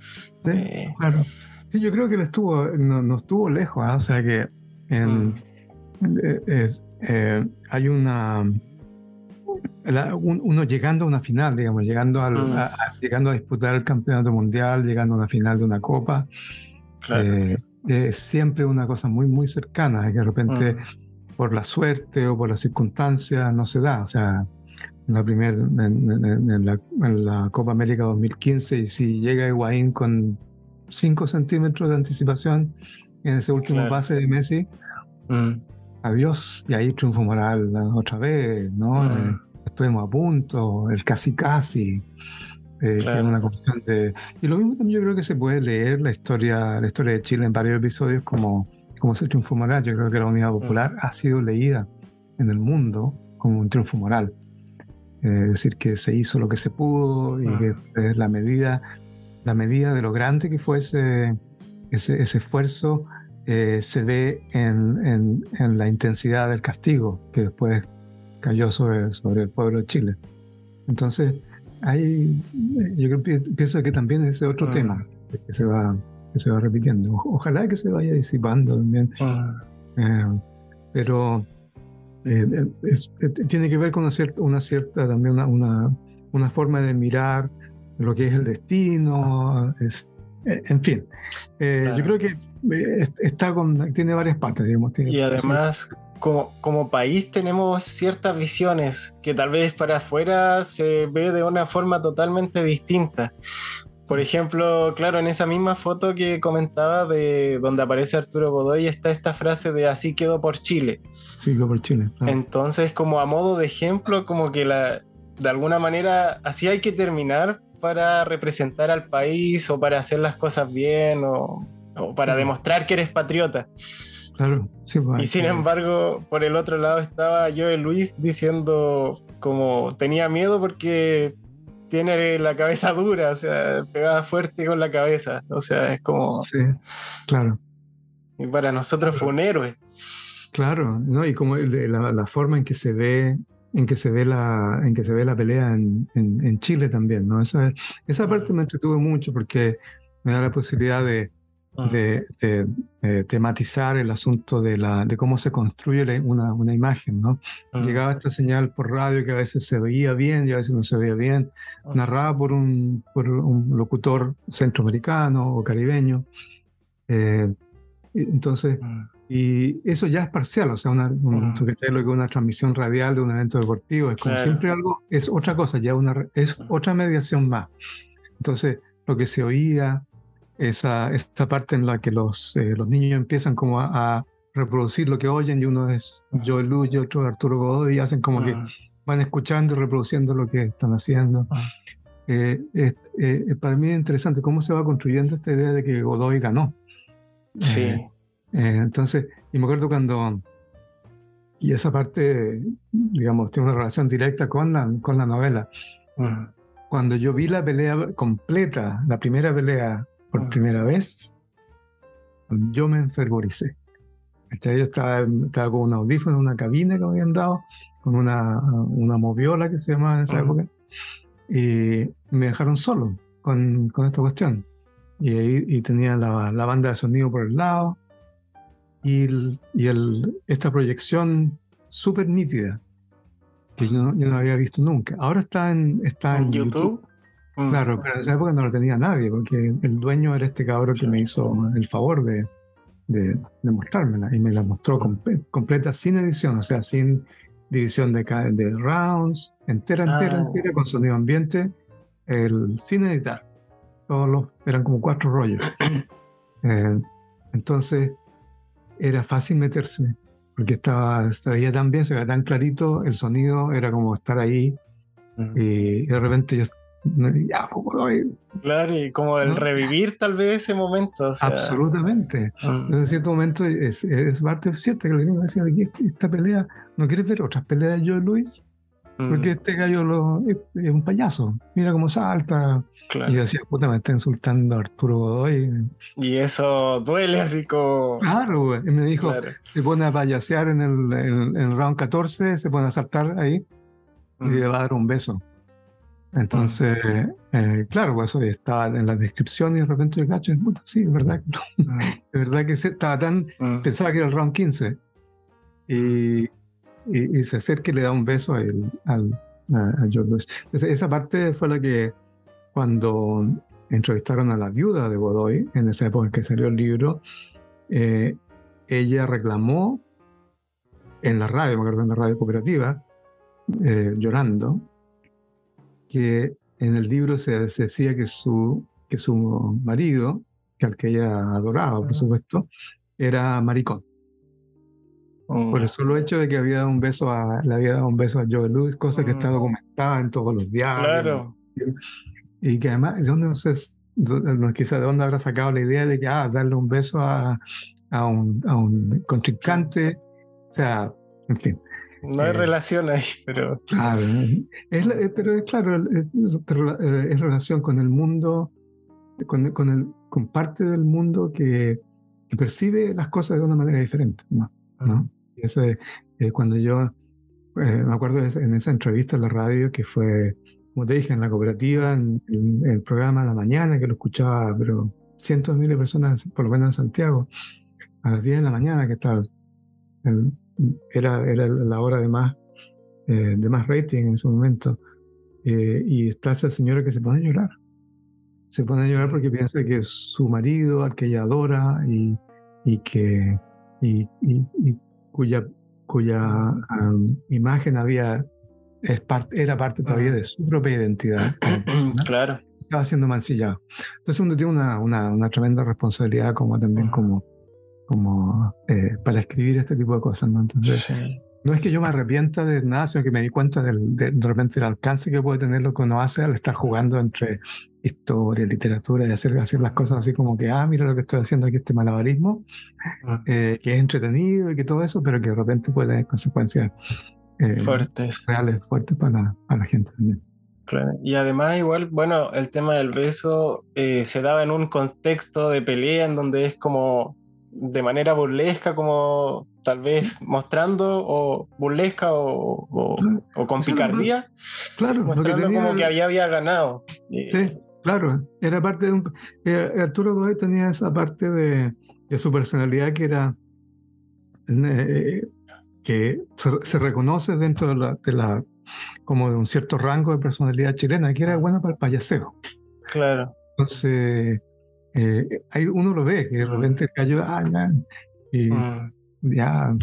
Sí, eh, claro. Sí, yo creo que él estuvo, no, estuvo lejos, ¿ah? o sea que en, mm. eh, hay una uno llegando a una final, digamos, llegando, al, mm. a, llegando a disputar el campeonato mundial, llegando a una final de una copa, eh, es siempre una cosa muy, muy cercana, que de repente mm. por la suerte o por las circunstancias no se da. O sea, en la, primer, en, la, Copa América 2015, y si llega Higuaín con 5 centímetros de anticipación en ese último pase de Messi, mm. adiós, y ahí triunfo moral otra vez, ¿no? Eh, estuvimos a punto, el casi casi, eh, que es una cuestión de... Y lo mismo también yo creo que se puede leer la historia, la historia de Chile en varios episodios como, como ese triunfo moral. Yo creo que la Unidad Popular mm. ha sido leída en el mundo como un triunfo moral. decir que se hizo lo que se pudo y que la medida, la medida de lo grande que fue ese, ese, esfuerzo se ve en, en, la intensidad del castigo que después cayó sobre, sobre el pueblo de Chile. Entonces, hay, yo pienso que también ese otro tema que se va que se va repitiendo. Ojalá que se vaya disipando también. Eh, pero eh, eh, tiene que ver con una cierta, una cierta también una, una, una, forma de mirar lo que es el destino. Es, en fin, yo creo que está con, tiene varias patas, digamos. y además, como, como país tenemos ciertas visiones que tal vez para afuera se ve de una forma totalmente distinta. Por ejemplo, claro, en esa misma foto que comentaba de donde aparece Arturo Godoy está esta frase de así quedó por Chile. Sí, quedó por Chile. Entonces, como a modo de ejemplo, como que la, de alguna manera así hay que terminar para representar al país o para hacer las cosas bien o, para demostrar que eres patriota. Claro, sí, pues, y sin embargo, por el otro lado estaba yo Luis diciendo como tenía miedo porque tiene la cabeza dura, o sea, pegada fuerte con la cabeza. O sea, es como. Sí, claro. Y para nosotros fue un héroe. Claro, ¿no? Y como la, forma en que se ve en que se ve la, en que se ve la pelea en, en, Chile también, ¿no? Esa, esa parte me entretuvo mucho porque me da la posibilidad de, Ah. de, tematizar el asunto de, la, de cómo se construye una, una imagen. ¿no? Ah. Llegaba esta señal por radio que a veces se veía bien y a veces no se veía bien, ah. narrada por un, por un locutor centroamericano o caribeño. Eh, entonces, y eso ya es parcial, o sea, una, un, lo que una transmisión radial de un evento deportivo, es como siempre algo, es otra cosa, ya una, es otra mediación más. Entonces, lo que se oía, esa, esa parte en la que los, eh, los niños empiezan como a, reproducir lo que oyen y uno es Joel Luz y otro Arturo Godoy y hacen como que van escuchando y reproduciendo lo que están haciendo. Eh, eh, para mí es interesante cómo se va construyendo esta idea de que Godoy ganó. Sí. entonces, y me acuerdo cuando, y esa parte, digamos, tiene una relación directa con la, con la novela. Cuando yo vi la pelea completa, la primera pelea por primera vez, yo me enfervoricé. Yo estaba, estaba con un audífono en una cabina que me habían dado, con una, una moviola que se llamaba en esa época, y me dejaron solo con, con esta cuestión. Y, y tenía la, la, banda de sonido por el lado y, y el, esta proyección súper nítida que yo no, yo no, había visto nunca. Ahora está en, está en, YouTube Mm. Claro, pero en esa época no lo tenía nadie, porque el dueño era este cabrón que me hizo el favor de, de, mostrármela y me la mostró completa sin edición, o sea, sin división de, de rounds, entera, entera, ah. entera, con sonido ambiente, el, sin editar. Todos los, eran como cuatro rollos. Eh, entonces, era fácil meterse, porque estaba, se veía tan bien, se veía tan clarito, el sonido era como estar ahí, y de repente yo Claro, y como el revivir tal vez ese momento. Absolutamente. Mm. En cierto momento es, es parte cierta que le decía, esta pelea, ¿no quieres ver otras peleas de Joe Luis? Porque mm. este gallo lo, es, un payaso. Mira cómo salta. Y yo decía, puta, me está insultando Arturo Godoy. Y eso duele así como. Claro, Y me dijo, se pone a payasear en el, en, el round 14, se pone a saltar ahí y le va a dar un beso. Entonces, eh, claro, pues eso estaba en la descripción y de repente yo cacho, sí, es verdad. de verdad que estaba tan. Pensaba que era el round 15. Y, y, se acerca y le da un beso a, al, a, George Lewis. esa parte fue la que, cuando entrevistaron a la viuda de Godoy, en esa época en que salió el libro, eh, ella reclamó en la radio, me acuerdo en la radio cooperativa, eh, llorando, que en el libro se, decía que su, que su marido, que al que ella adoraba, por supuesto, era maricón. Por el solo hecho de que había dado un beso a, le había dado un beso a Joe Louis, cosa que está documentada en todos los diarios. Claro. Y que además, ¿de dónde no sé, quizá de dónde habrá sacado la idea de que ah, darle un beso a, a, un, a un contrincante? O sea, en fin. No hay relación ahí, pero... Claro, es, pero es claro, es, relación con el mundo, con, con, el, con parte del mundo que, que, percibe las cosas de una manera diferente, ¿no? ¿no? Ese, cuando yo, me acuerdo en esa entrevista en la radio que fue como te dije, en la cooperativa, en, el programa de la mañana, que lo escuchaba, pero cientos de miles de personas, por lo menos en Santiago, a las 10 de la mañana, que estaba, era, era la hora de más, eh, de más rating en ese momento. Eh, y está esa señora que se pone a llorar. Se pone a llorar porque piensa que su marido, al que ella adora y, y que y, y, cuya, cuya imagen había es parte, era parte todavía de su propia identidad. claro. Estaba siendo mancillado. Entonces uno tiene una, una, una tremenda responsabilidad como también como, como eh, para escribir este tipo de cosas. ¿no? Entonces, no es que yo me arrepienta de nada, sino que me di cuenta del, de, de, repente del alcance que puede tener lo que uno hace al estar jugando entre historia, literatura y hacer, hacer las cosas así como que, ah, mira lo que estoy haciendo aquí, este malabarismo, eh, que es entretenido y que todo eso, pero que de repente puede tener consecuencias eh, fuertes. Reales, fuertes para, para, la gente también. Claro. Y además igual, bueno, el tema del beso eh, se daba en un contexto de pelea en donde es como de manera burlesca, como tal vez mostrando o burlesca o, o, con picardía. Claro, mostrando como que había, había ganado. Sí, claro, era parte de un... Eh, Arturo Godoy tenía esa parte de, de su personalidad que era que se, reconoce dentro de la, de la, como de un cierto rango de personalidad chilena, que era bueno para el payaseo. Claro. Entonces, eh, hay, uno lo ve, que de repente cayó, ah, ya, y mm. ya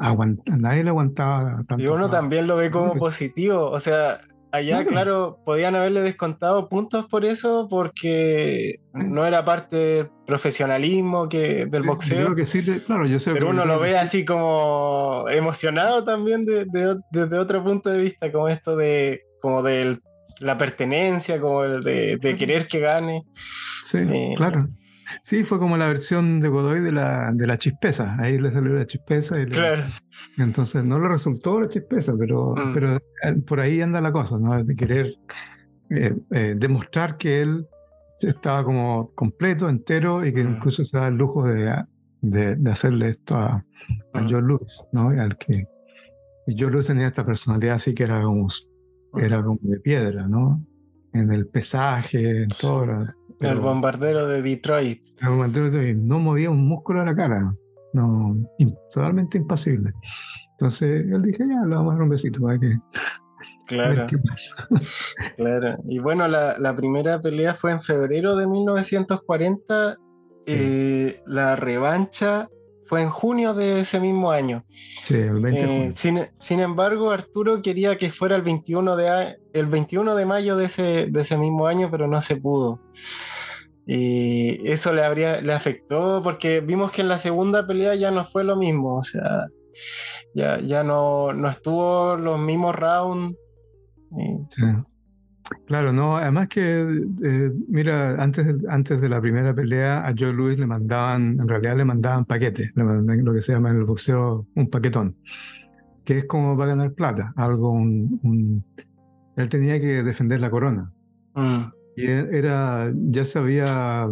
aguanta, nadie le aguantaba tanto. Y uno también lo ve como positivo, o sea, Allá, claro. podían haberle descontado puntos por eso, porque no era parte del profesionalismo que, del boxeo. Que sí, claro, yo sé pero uno lo ve así como emocionado también desde otro punto de vista, como esto de como de la pertenencia, como el de, querer que gane. Sí, eh, claro. Sí, fue como la versión de Godoy de la, de la chispeza. Ahí le salió la chispeza. Y claro. Entonces no le resultó la chispeza, pero, mm. pero eh, por ahí anda la cosa, ¿no? De querer eh, eh, demostrar que él estaba como completo, entero y que mm. incluso se da el lujo de, de, hacerle esto a, a mm. John Lewis, ¿no? Al que, y John Lewis tenía esta personalidad así que era como, era como de piedra, ¿no? En el pesaje, en todo el bombardero de Detroit. El bombardero de Detroit. No movía un músculo de la cara. No, totalmente impasible. Entonces él dije, ya, le vamos a dar un besito para que. Claro. qué pasa. claro. Y bueno, la, la, primera pelea fue en febrero de 1940. Eh, la revancha fue en junio de ese mismo año. Sí, el 20 eh, sin, sin, embargo, Arturo quería que fuera el 21 de, el 21 de mayo de ese, de ese mismo año, pero no se pudo. Y eso le, habría, le afectó porque vimos que en la segunda pelea ya no fue lo mismo, o sea, ya, ya no, no estuvo los mismos rounds. Sí. Claro, no, además que, eh, mira, antes, antes de la primera pelea a Joe Louis le mandaban, en realidad le mandaban paquetes, lo que se llama en el boxeo un paquetón, que es como para ganar plata, algo, un, él tenía que defender la corona. Mm. Y era, ya se había,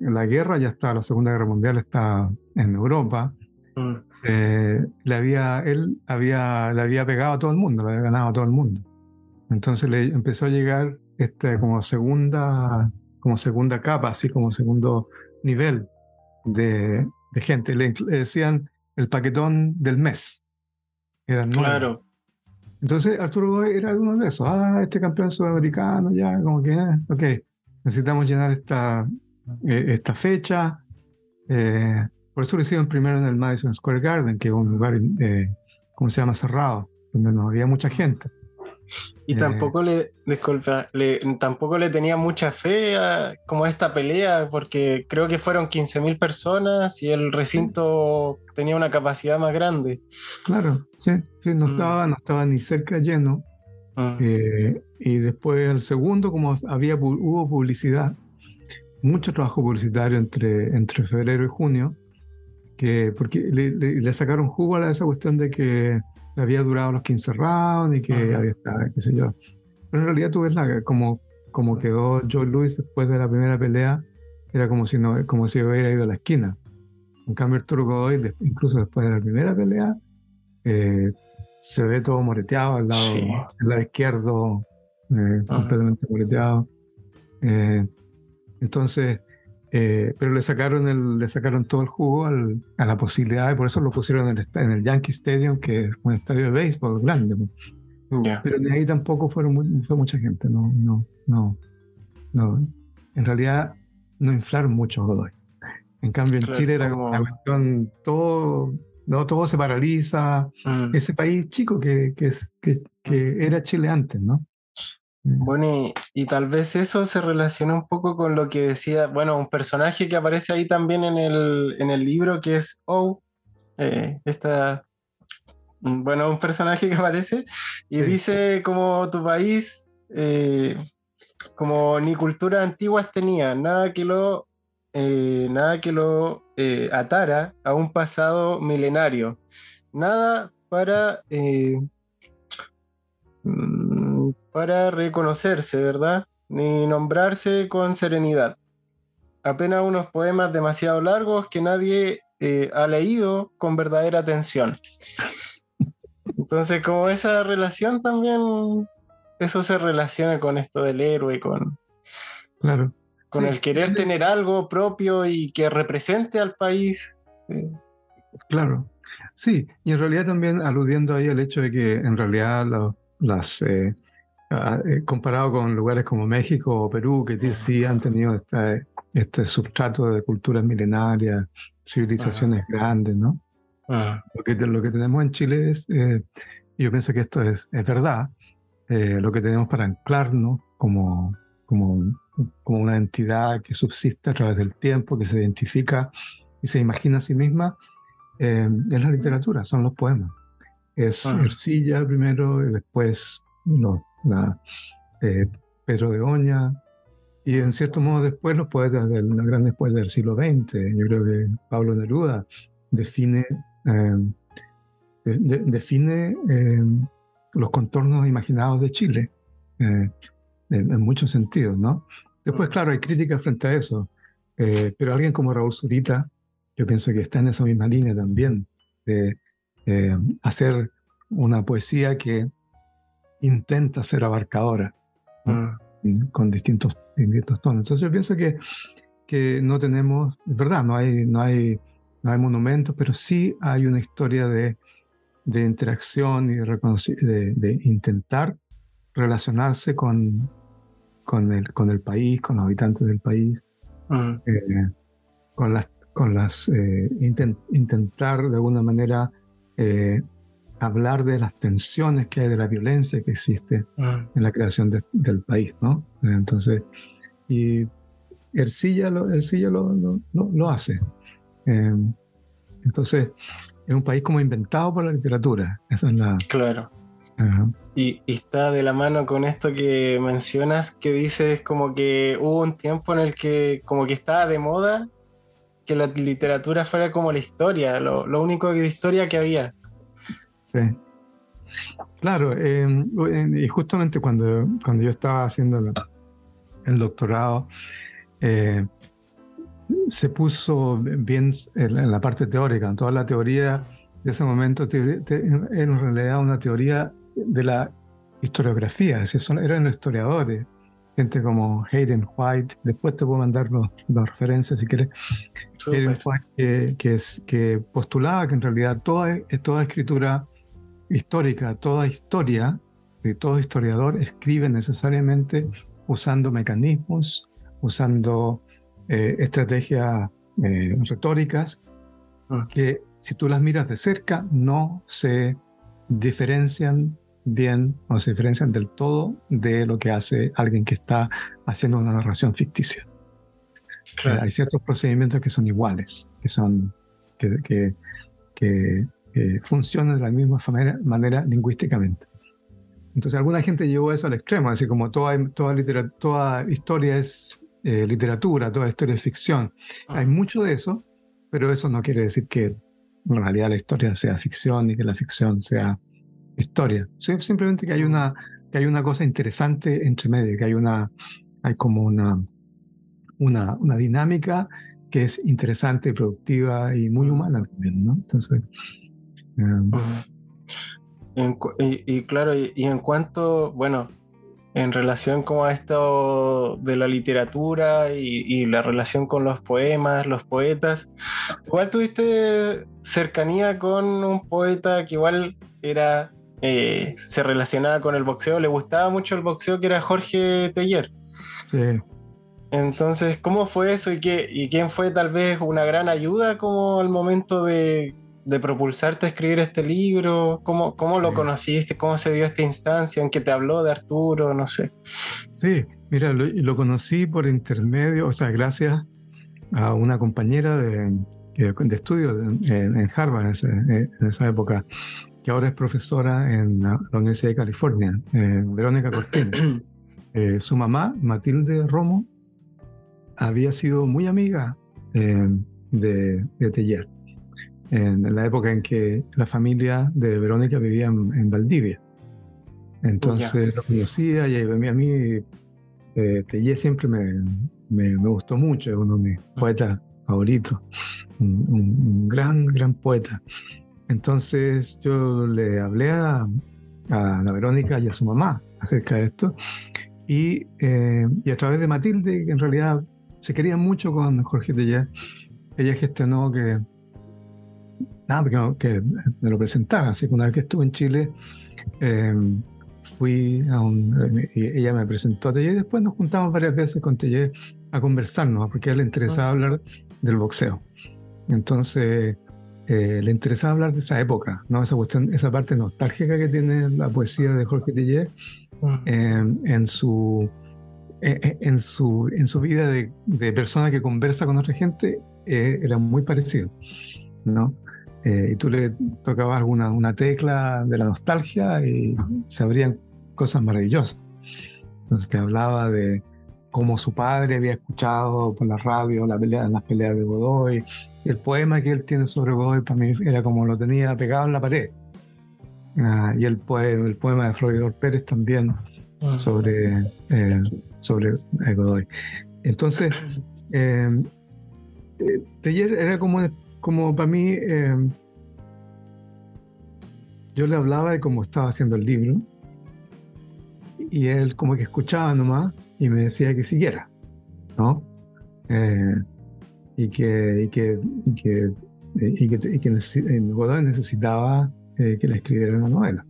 la guerra ya está, la Segunda Guerra Mundial está en Europa. Mm. Eh, le había, él había, le había pegado a todo el mundo, le había ganado a todo el mundo. Entonces le empezó a llegar este, como, segunda, como segunda capa, así como segundo nivel de, de gente. Le, decían el paquetón del mes. Eran claro. Entonces Arturo Godoy era uno de esos. Ah, este campeón sudamericano, ya, como que, eh, ok, necesitamos llenar esta, eh, esta fecha. Eh, por eso lo hicieron primero en el Madison Square Garden, que es un lugar, ¿cómo se llama? Cerrado, donde no había mucha gente. Y tampoco le, disculpa, le, tampoco le tenía mucha fe a como esta pelea, porque creo que fueron 15.000 personas y el recinto tenía una capacidad más grande. Claro, sí, sí, no, mm. estaba, no estaba ni cerca lleno. Mm. Eh, y después el segundo, como había, hubo publicidad, mucho trabajo publicitario entre, entre febrero y junio, que, porque le, le sacaron jugo a esa cuestión de que había durado los 15 rounds y que había estado, qué sé yo. Pero en realidad tú ves la, como, como quedó Joe Louis después de la primera pelea, era como si, no, como si hubiera ido a la esquina. En cambio, Arturo Godoy, incluso después de la primera pelea, eh, se ve todo moreteado al lado, lado izquierdo, eh, completamente moreteado. Eh, entonces, eh, pero le sacaron, el, le sacaron todo el jugo al, a la posibilidad, y por eso lo pusieron en el, en el Yankee Stadium, que es un estadio de béisbol grande. Pero de ahí tampoco fueron fue mucha gente, no, no, no, no. En realidad no inflaron mucho Godoy. En cambio, en Chile era como... una cuestión, todo, no, todo se paraliza. Mm. Ese país chico que, que, es, que, que era Chile antes, ¿no? Bueno, y, tal vez eso se relaciona un poco con lo que decía, bueno, un personaje que aparece ahí también en el, en el libro, que es O, eh, esta, mm, bueno, un personaje que aparece y dice como tu país, eh, como ni culturas antiguas tenía, nada que lo, eh, nada que lo atara a un pasado milenario, nada para... Mm, para reconocerse, ¿verdad? Ni nombrarse con serenidad. Apenas unos poemas demasiado largos que nadie eh, ha leído con verdadera atención. Entonces, como esa relación también, eso se relaciona con esto del héroe, con, claro. con el querer tener algo propio y que represente al país. Claro, sí, y en realidad también aludiendo ahí al hecho de que en realidad las, eh, Ah, eh, comparado con lugares como México o Perú, que sí han tenido este sustrato de culturas milenarias, civilizaciones grandes, ¿no? Lo, que, lo que tenemos en Chile es, eh, yo pienso que esto es, es verdad, eh, lo que tenemos para anclarnos como, como, como una entidad que subsiste a través del tiempo, que se identifica y se imagina a sí misma, es la literatura, son los poemas. Es Ercilla primero y después los la, eh, Pedro de Oña, y en cierto modo después los poetas, del, los grandes poetas del siglo XX, yo creo que Pablo Neruda define, eh, define eh, los contornos imaginados de Chile, en, muchos sentidos, ¿no? Después, claro, hay críticas frente a eso, pero alguien como Raúl Zurita, yo pienso que está en esa misma línea también, de hacer una poesía que intenta ser abarcadora mm. con distintos, distintos tonos. Entonces yo pienso que, que no tenemos, es verdad, no hay, no, hay, no hay monumentos, pero sí hay una historia de, de interacción y de, de, intentar relacionarse con, con, el, con el país, con los habitantes del país, mm. eh, con las, con las eh, intentar de alguna manera eh, hablar de las tensiones que hay, de la violencia que existe ah. en la creación del país, ¿no? Entonces, y Ercilla lo, lo, lo, lo hace. Eh, entonces, es un país como inventado por la literatura. Esa es la... Claro. Y, y, está de la mano con esto que mencionas, que dices como que hubo un tiempo en el que como que estaba de moda que la literatura fuera como la historia, lo, lo único de historia que había. Sí. Claro, y justamente cuando, cuando yo estaba haciendo el, doctorado, eh, se puso bien en la parte teórica, en toda la teoría de ese momento era en realidad una teoría de la historiografía, es decir, eran los historiadores, gente como Hayden White, después te puedo mandar las referencias si quieres, Hayden White que, es, que postulaba que en realidad toda, toda escritura histórica, toda historia, de todo historiador escribe necesariamente usando mecanismos, usando eh, estrategias eh, retóricas ah. que si tú las miras de cerca no se diferencian bien o se diferencian del todo de lo que hace alguien que está haciendo una narración ficticia. hay ciertos procedimientos que son iguales, que son que, que, que eh, funcionan de la misma manera, lingüísticamente. Entonces alguna gente llevó eso al extremo, así como toda, toda, toda historia es eh, literatura, toda historia es ficción. Hay mucho de eso, pero eso no quiere decir que en realidad la historia sea ficción y que la ficción sea historia. Simplemente que hay una, que hay una cosa interesante entre medio, que hay una, hay como una, una, una dinámica que es interesante, productiva y muy humana también, ¿no? Entonces. Y, claro, y, en cuanto, bueno, en relación como a esto de la literatura y, la relación con los poemas, los poetas, igual tuviste cercanía con un poeta que igual era, eh, se relacionaba con el boxeo, le gustaba mucho el boxeo, que era Jorge Teller. Sí. Entonces, ¿cómo fue eso y, qué, y quién fue tal vez una gran ayuda como al momento de, propulsarte a escribir este libro? ¿Cómo, cómo lo conociste? ¿Cómo se dio esta instancia en que te habló de Arturo? No sé. Sí, mira, lo, conocí por intermedio, o sea, gracias a una compañera de, de estudio en, Harvard en, esa época, que ahora es profesora en la, Universidad de California, eh, Verónica Cortina. Eh, su mamá, Matilde Romo, había sido muy amiga eh, de, de Teller, en, la época en que la familia de Verónica vivía en, Valdivia. Entonces lo conocía y a mí, eh, Teller siempre me, me, gustó mucho, es uno de mis poetas favoritos, un, gran, gran poeta. Entonces yo le hablé a, a, la Verónica y a su mamá acerca de esto. Y, eh, y a través de Matilde, que en realidad se quería mucho con Jorge Teller. Ella gestionó que, nada, que, me lo presentara. Así que una vez que estuve en Chile, em, fui a un. Y ella me presentó a Teller y después nos juntamos varias veces con Teller a conversarnos, porque a él le interesaba hablar del boxeo. Entonces, eh, le interesaba hablar de esa época, ¿no? esa, cuestión, esa parte nostálgica que tiene la poesía de Jorge Teller en su eh, eh, en su, en su vida de, de persona que conversa con otra gente eh, era muy parecido, ¿no? Y tú le tocabas alguna una tecla de la nostalgia y se abrían cosas maravillosas. Entonces te hablaba de cómo su padre había escuchado por la radio la pelea, las peleas de Godoy. el poema que él tiene sobre Godoy para mí era como lo tenía pegado en la pared. Ah, y el, poema, el poema de Floridor Pérez también ah. sobre sobre Godoy. Entonces, eh, Teller era como, como para mí, eh, yo le hablaba de cómo estaba haciendo el libro y él como que escuchaba nomás y me decía que siguiera, ¿no? Eh, y que, y que, y que, y que, y que Godoy necesitaba que le escribiera una novela.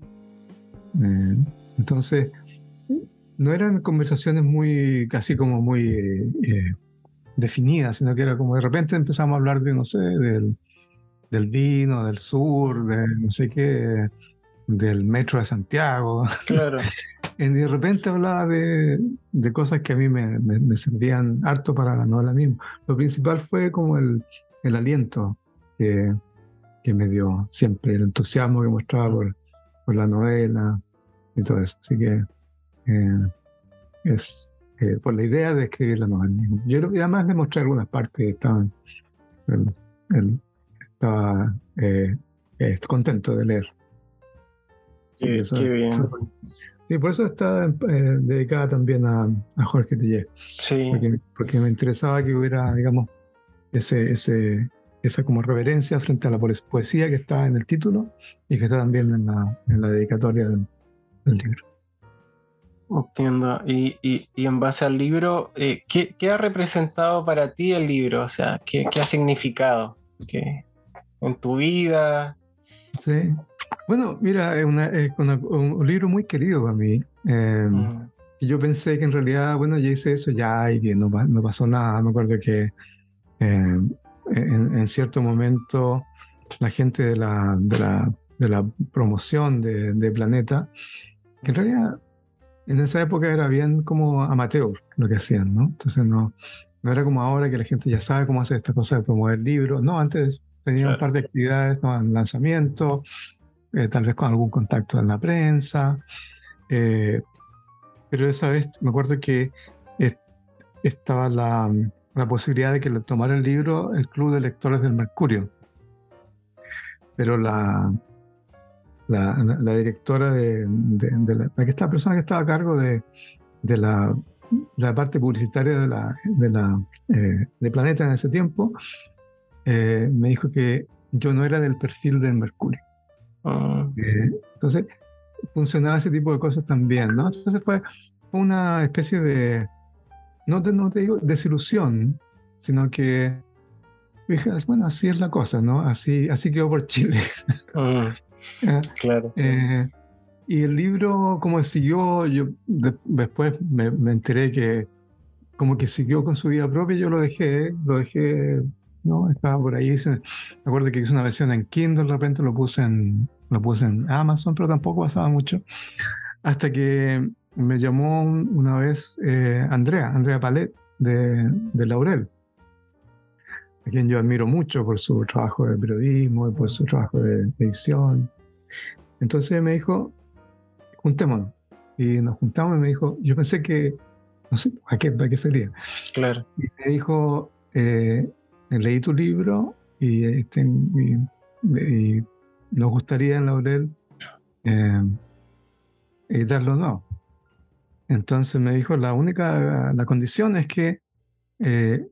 entonces, no eran conversaciones muy, casi como muy definidas, sino que era como de repente empezamos a hablar de, no sé, del, del vino, del sur, de no sé qué, del metro de Santiago. Claro. y de repente hablaba de, de cosas que a mí me, me, servían harto para la novela misma. Lo principal fue como el, el aliento que, que me dio siempre, el entusiasmo que mostraba por, por la novela y todo eso. Así que eh, es eh, por la idea de escribir la novela. Yo además le mostré algunas partes, estaban, él, estaba eh, contento de leer. Sí, qué bien. sí, por eso está dedicada también a, a Jorge Tillet. Sí. Porque, me interesaba que hubiera, digamos, ese, ese, esa como reverencia frente a la poesía que está en el título y que está también en la, en la dedicatoria del libro. Entiendo. Y, y, en base al libro, eh, ¿qué, ¿qué, ha representado para ti el libro? O sea, ¿qué, qué ha significado ¿Qué, en tu vida? Sí. Bueno, mira, es, una, un, libro muy querido para mí. Mm. Y yo pensé que en realidad, bueno, ya hice eso ya y que no, no pasó nada. Me acuerdo que em, en, en, cierto momento la gente de la, de la, de la promoción de, de Planeta, que en realidad en esa época era bien como amateur lo que hacían, ¿no? Entonces no, no era como ahora que la gente ya sabe cómo hacer estas cosas de promover libros. No, antes tenían un par de actividades, ¿no? En lanzamiento, eh, tal vez con algún contacto en la prensa. Eh, pero esa vez me acuerdo que estaba la, la, posibilidad de que tomara el libro el Club de Lectores del Mercurio. Pero la, la, directora de, la, esta persona que estaba a cargo de, de la, la, parte publicitaria de la, de, la, eh, de Planeta en ese tiempo, eh, me dijo que yo no era del perfil del Mercurio. Ah. Eh, entonces, funcionaba ese tipo de cosas también, ¿no? Entonces fue una especie de, no te, no te digo desilusión, sino que dije, bueno, así es la cosa, ¿no? Así, así quedó por Chile. Ah. Claro. Eh, y el libro, como siguió, yo después me, enteré que como que siguió con su vida propia, yo lo dejé, lo dejé, ¿no? Estaba por ahí, me acuerdo que hice una versión en Kindle, de repente lo puse en, lo puse en Amazon, pero tampoco pasaba mucho. Hasta que me llamó una vez eh, Andrea, Andrea Palet, de, de Laurel a quien yo admiro mucho por su trabajo de periodismo y por su trabajo de edición. Entonces me dijo, juntémonos. Y nos juntamos y me dijo, yo pensé que, no sé, ¿a qué, qué sería? Claro. Y me dijo, eh, leí tu libro y, este, y, nos gustaría en Laurel eh, editarlo no. Entonces me dijo, la única, la condición es que eh,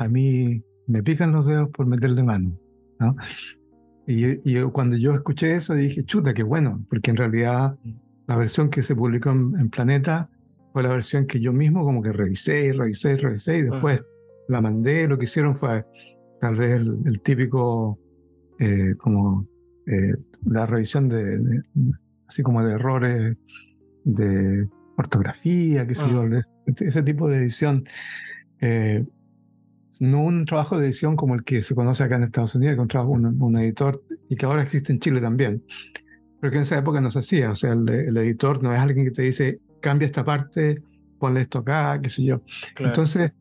a mí me pican los dedos por meterle mano. ¿no? Y, cuando yo escuché eso dije, chuta, qué bueno, porque en realidad la versión que se publicó en, Planeta fue la versión que yo mismo como que revisé y revisé y revisé y después la mandé. Lo que hicieron fue tal vez el, típico, eh, como eh, la revisión de, así como de errores de ortografía, sé yo, ese tipo de edición. Eh, no un trabajo de edición como el que se conoce acá en Estados Unidos, que un, un, editor y que ahora existe en Chile también, pero que en esa época no se hacía. O sea, el, editor no es alguien que te dice, cambia esta parte, ponle esto acá, qué sé yo. Entonces,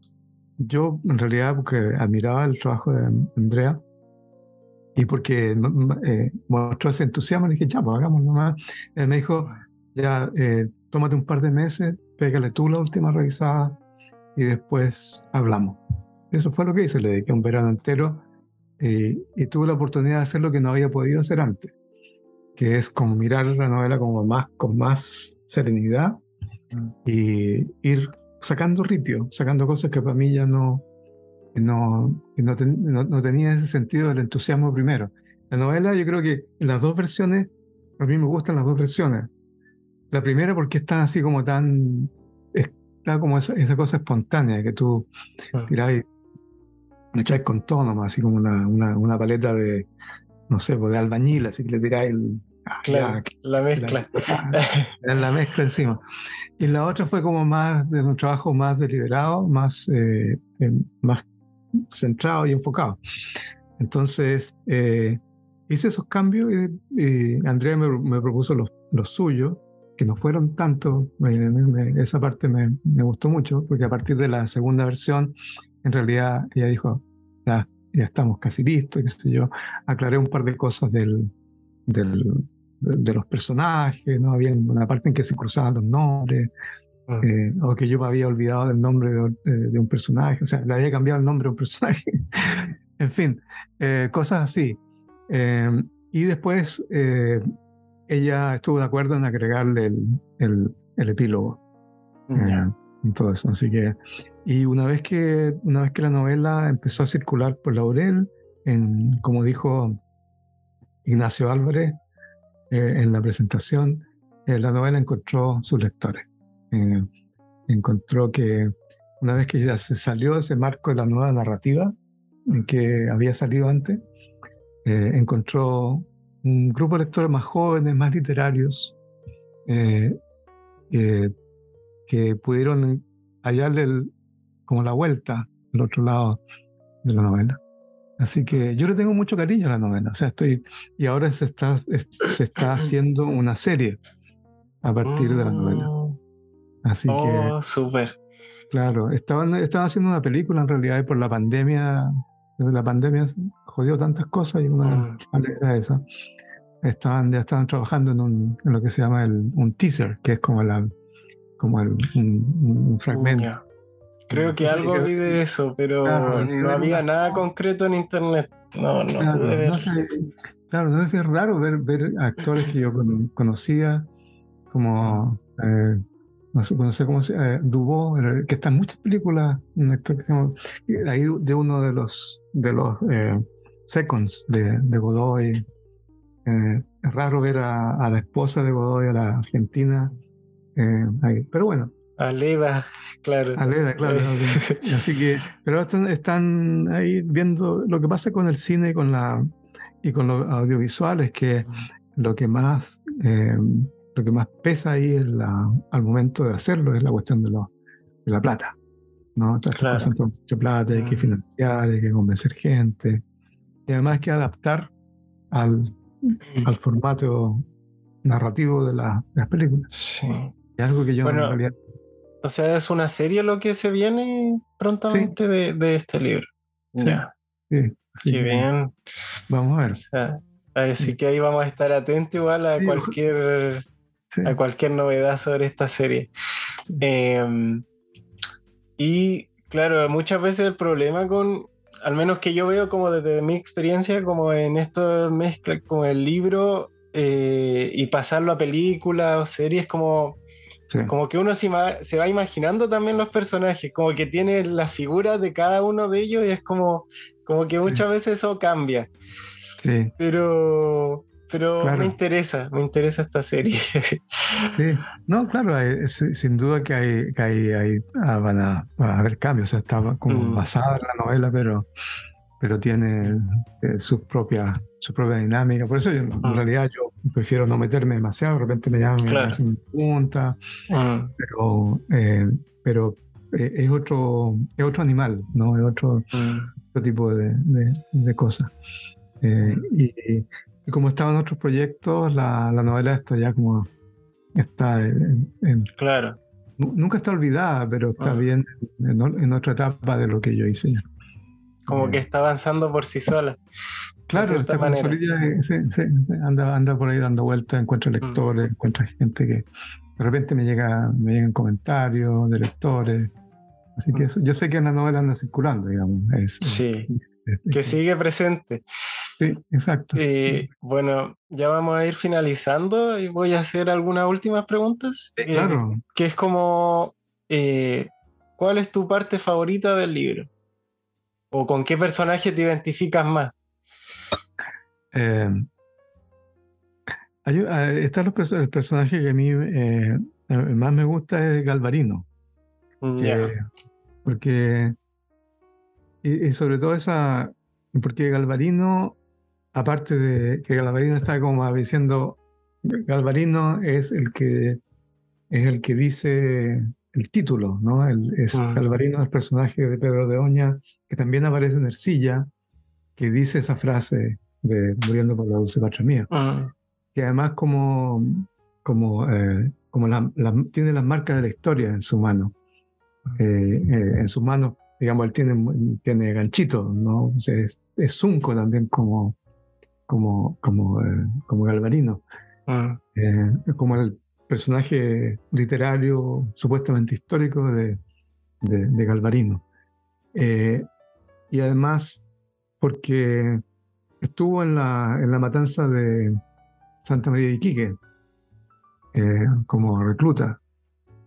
yo en realidad, porque admiraba el trabajo de Andrea y porque eh, mostró ese entusiasmo, le dije, ya, pues hagamos nomás. Él me dijo, ya, eh, tómate un par de meses, pégale tú la última revisada y después hablamos. Eso fue lo que hice, le dediqué un verano entero eh, y tuve la oportunidad de hacer lo que no había podido hacer antes, que es como mirar la novela como más, con más serenidad y ir sacando ripio, sacando cosas que para mí ya no, no, no, no, tenía ese sentido del entusiasmo primero. La novela yo creo que las dos versiones, a mí me gustan las dos versiones. La primera porque están así como tan, está como esa, esa cosa espontánea que tú ah. Tiras le echáis con todo nomás, así como una, una, una, paleta de, no sé, pues, de albañil, así que le tiráis el... Ah, claro, la, mezcla. La, la, mezcla encima. Y la otra fue como más de un trabajo más deliberado, más, eh, más centrado y enfocado. Entonces, eh, hice esos cambios y, Andrea me, me, propuso los, los suyos, que no fueron tantos. esa parte me, me, gustó mucho, porque a partir de la segunda versión en realidad ella dijo, ya, ya estamos casi listos, qué sé yo. Aclaré un par de cosas del, del, de, los personajes, ¿no? Había una parte en que se cruzaban los nombres, ah. eh, o que yo me había olvidado del nombre de, un personaje, o sea, le había cambiado el nombre a un personaje. en fin, eh, cosas así. Eh, y después ella estuvo de acuerdo en agregarle el, el, el epílogo. en todo eso. Así que y una vez que, una vez que la novela empezó a circular por Laurel, en, como dijo Ignacio Álvarez eh, en la presentación, eh, la novela encontró sus lectores. Eh, encontró que una vez que ya se salió ese marco de la nueva narrativa que había salido antes, encontró un grupo de lectores más jóvenes, más literarios, que pudieron hallarle el, como la vuelta al otro lado de la novela. Así que yo le tengo mucho cariño a la novela. O sea, estoy. Y ahora se está, se está haciendo una serie a partir de la novela. Oh. Así que. Oh, súper. Claro, estaban, estaban haciendo una película en realidad y por la pandemia. Desde la pandemia jodió tantas cosas y una mm. era esa. Estaban, ya estaban trabajando en, un, en lo que se llama el, un teaser, que es como, la, como el, un, fragmento. Creo que algo vi de eso, pero no había nada concreto en internet. No, no claro, pude ver. No claro, no es raro ver, ver actores que yo conocía como eh, no sé, no sé cómo se llama, eh, que está en muchas películas, un actor que se llama, ahí de uno de los, de los eh, seconds de, de Godoy. Eh, es raro ver a, la esposa de Godoy, a la argentina, ahí. pero bueno. Aleda, claro. Aleda, claro. Así que, pero están, están ahí viendo lo que pasa con el cine y con, la, y con los audiovisuales, que lo que más lo que más pesa ahí es la, al momento de hacerlo es la cuestión de, lo, de la plata. ¿no? Estas claro. cosas mucha plata, hay que mm. financiar, hay que convencer gente. Y además hay que adaptar al, mm. al formato narrativo de, las películas. Sí. Es algo que yo bueno, en realidad... O sea, es una serie lo que se viene prontamente de, de, este libro. Sí. Ya. Sí. Qué bien. Vamos a ver. O sea, así que ahí vamos a estar atentos igual a cualquier a cualquier novedad sobre esta serie. Em, y claro, muchas veces el problema con, al menos que yo veo como desde mi experiencia, como en esto mezcla con el libro eh, y pasarlo a película o series, como, como que uno se, se, va imaginando también los personajes, como que tiene las figuras de cada uno de ellos y es como, como que muchas veces eso cambia. Sí. Pero, pero me interesa, me interesa esta serie. Sí, no, claro, sin duda que hay, que hay, ah, van, a, haber cambios, o sea, está como mm. basada en la novela, pero, pero tiene eh, su, propia, su propia dinámica. Por eso en mm. realidad yo prefiero no meterme demasiado, de repente me llaman, me hacen preguntas, mm. pero, eh, pero eh, es, otro, es otro animal, ¿no? Es otro, otro tipo de, de, cosas. y, y como estaban otros proyectos, la, la novela está ya como está en, claro. Nunca está olvidada, pero está ah. bien en, otra etapa de lo que yo hice. Como eh. que está avanzando por sí sola. Claro, está manera. Sí, sí, anda, anda por ahí dando vueltas, encuentra mm. lectores, encuentra gente que de repente me llega, me llegan comentarios de lectores. Así que mm. yo sé que la novela anda circulando, digamos. sí, que sigue presente. Sí, exacto. Eh, bueno, ya vamos a ir finalizando y voy a hacer algunas últimas preguntas. Eh, claro. Que es como, eh, ¿cuál es tu parte favorita del libro? ¿O con qué personaje te identificas más? Está el personaje que a mí más me gusta es Galvarino. porque y, sobre todo esa, porque Galvarino aparte de que Galvarino está como diciendo, Galvarino es el que es el que dice el título, ¿no? El, es ah. Galvarino el personaje de Pedro de Oña, que también aparece en Ercilla, que dice esa frase de muriendo por la dulce patria mía. Ah. Que además como, como, eh, como la, tiene las marcas de la historia en su mano. Eh, eh, en sus manos, digamos, él tiene, tiene ganchito, ¿no? es, es Zunco también como, como, como, eh, como Galvarino, ah. eh, como el personaje literario supuestamente histórico de, de, Galvarino. Eh, y además porque estuvo en la, en la matanza de Santa María de Iquique como recluta.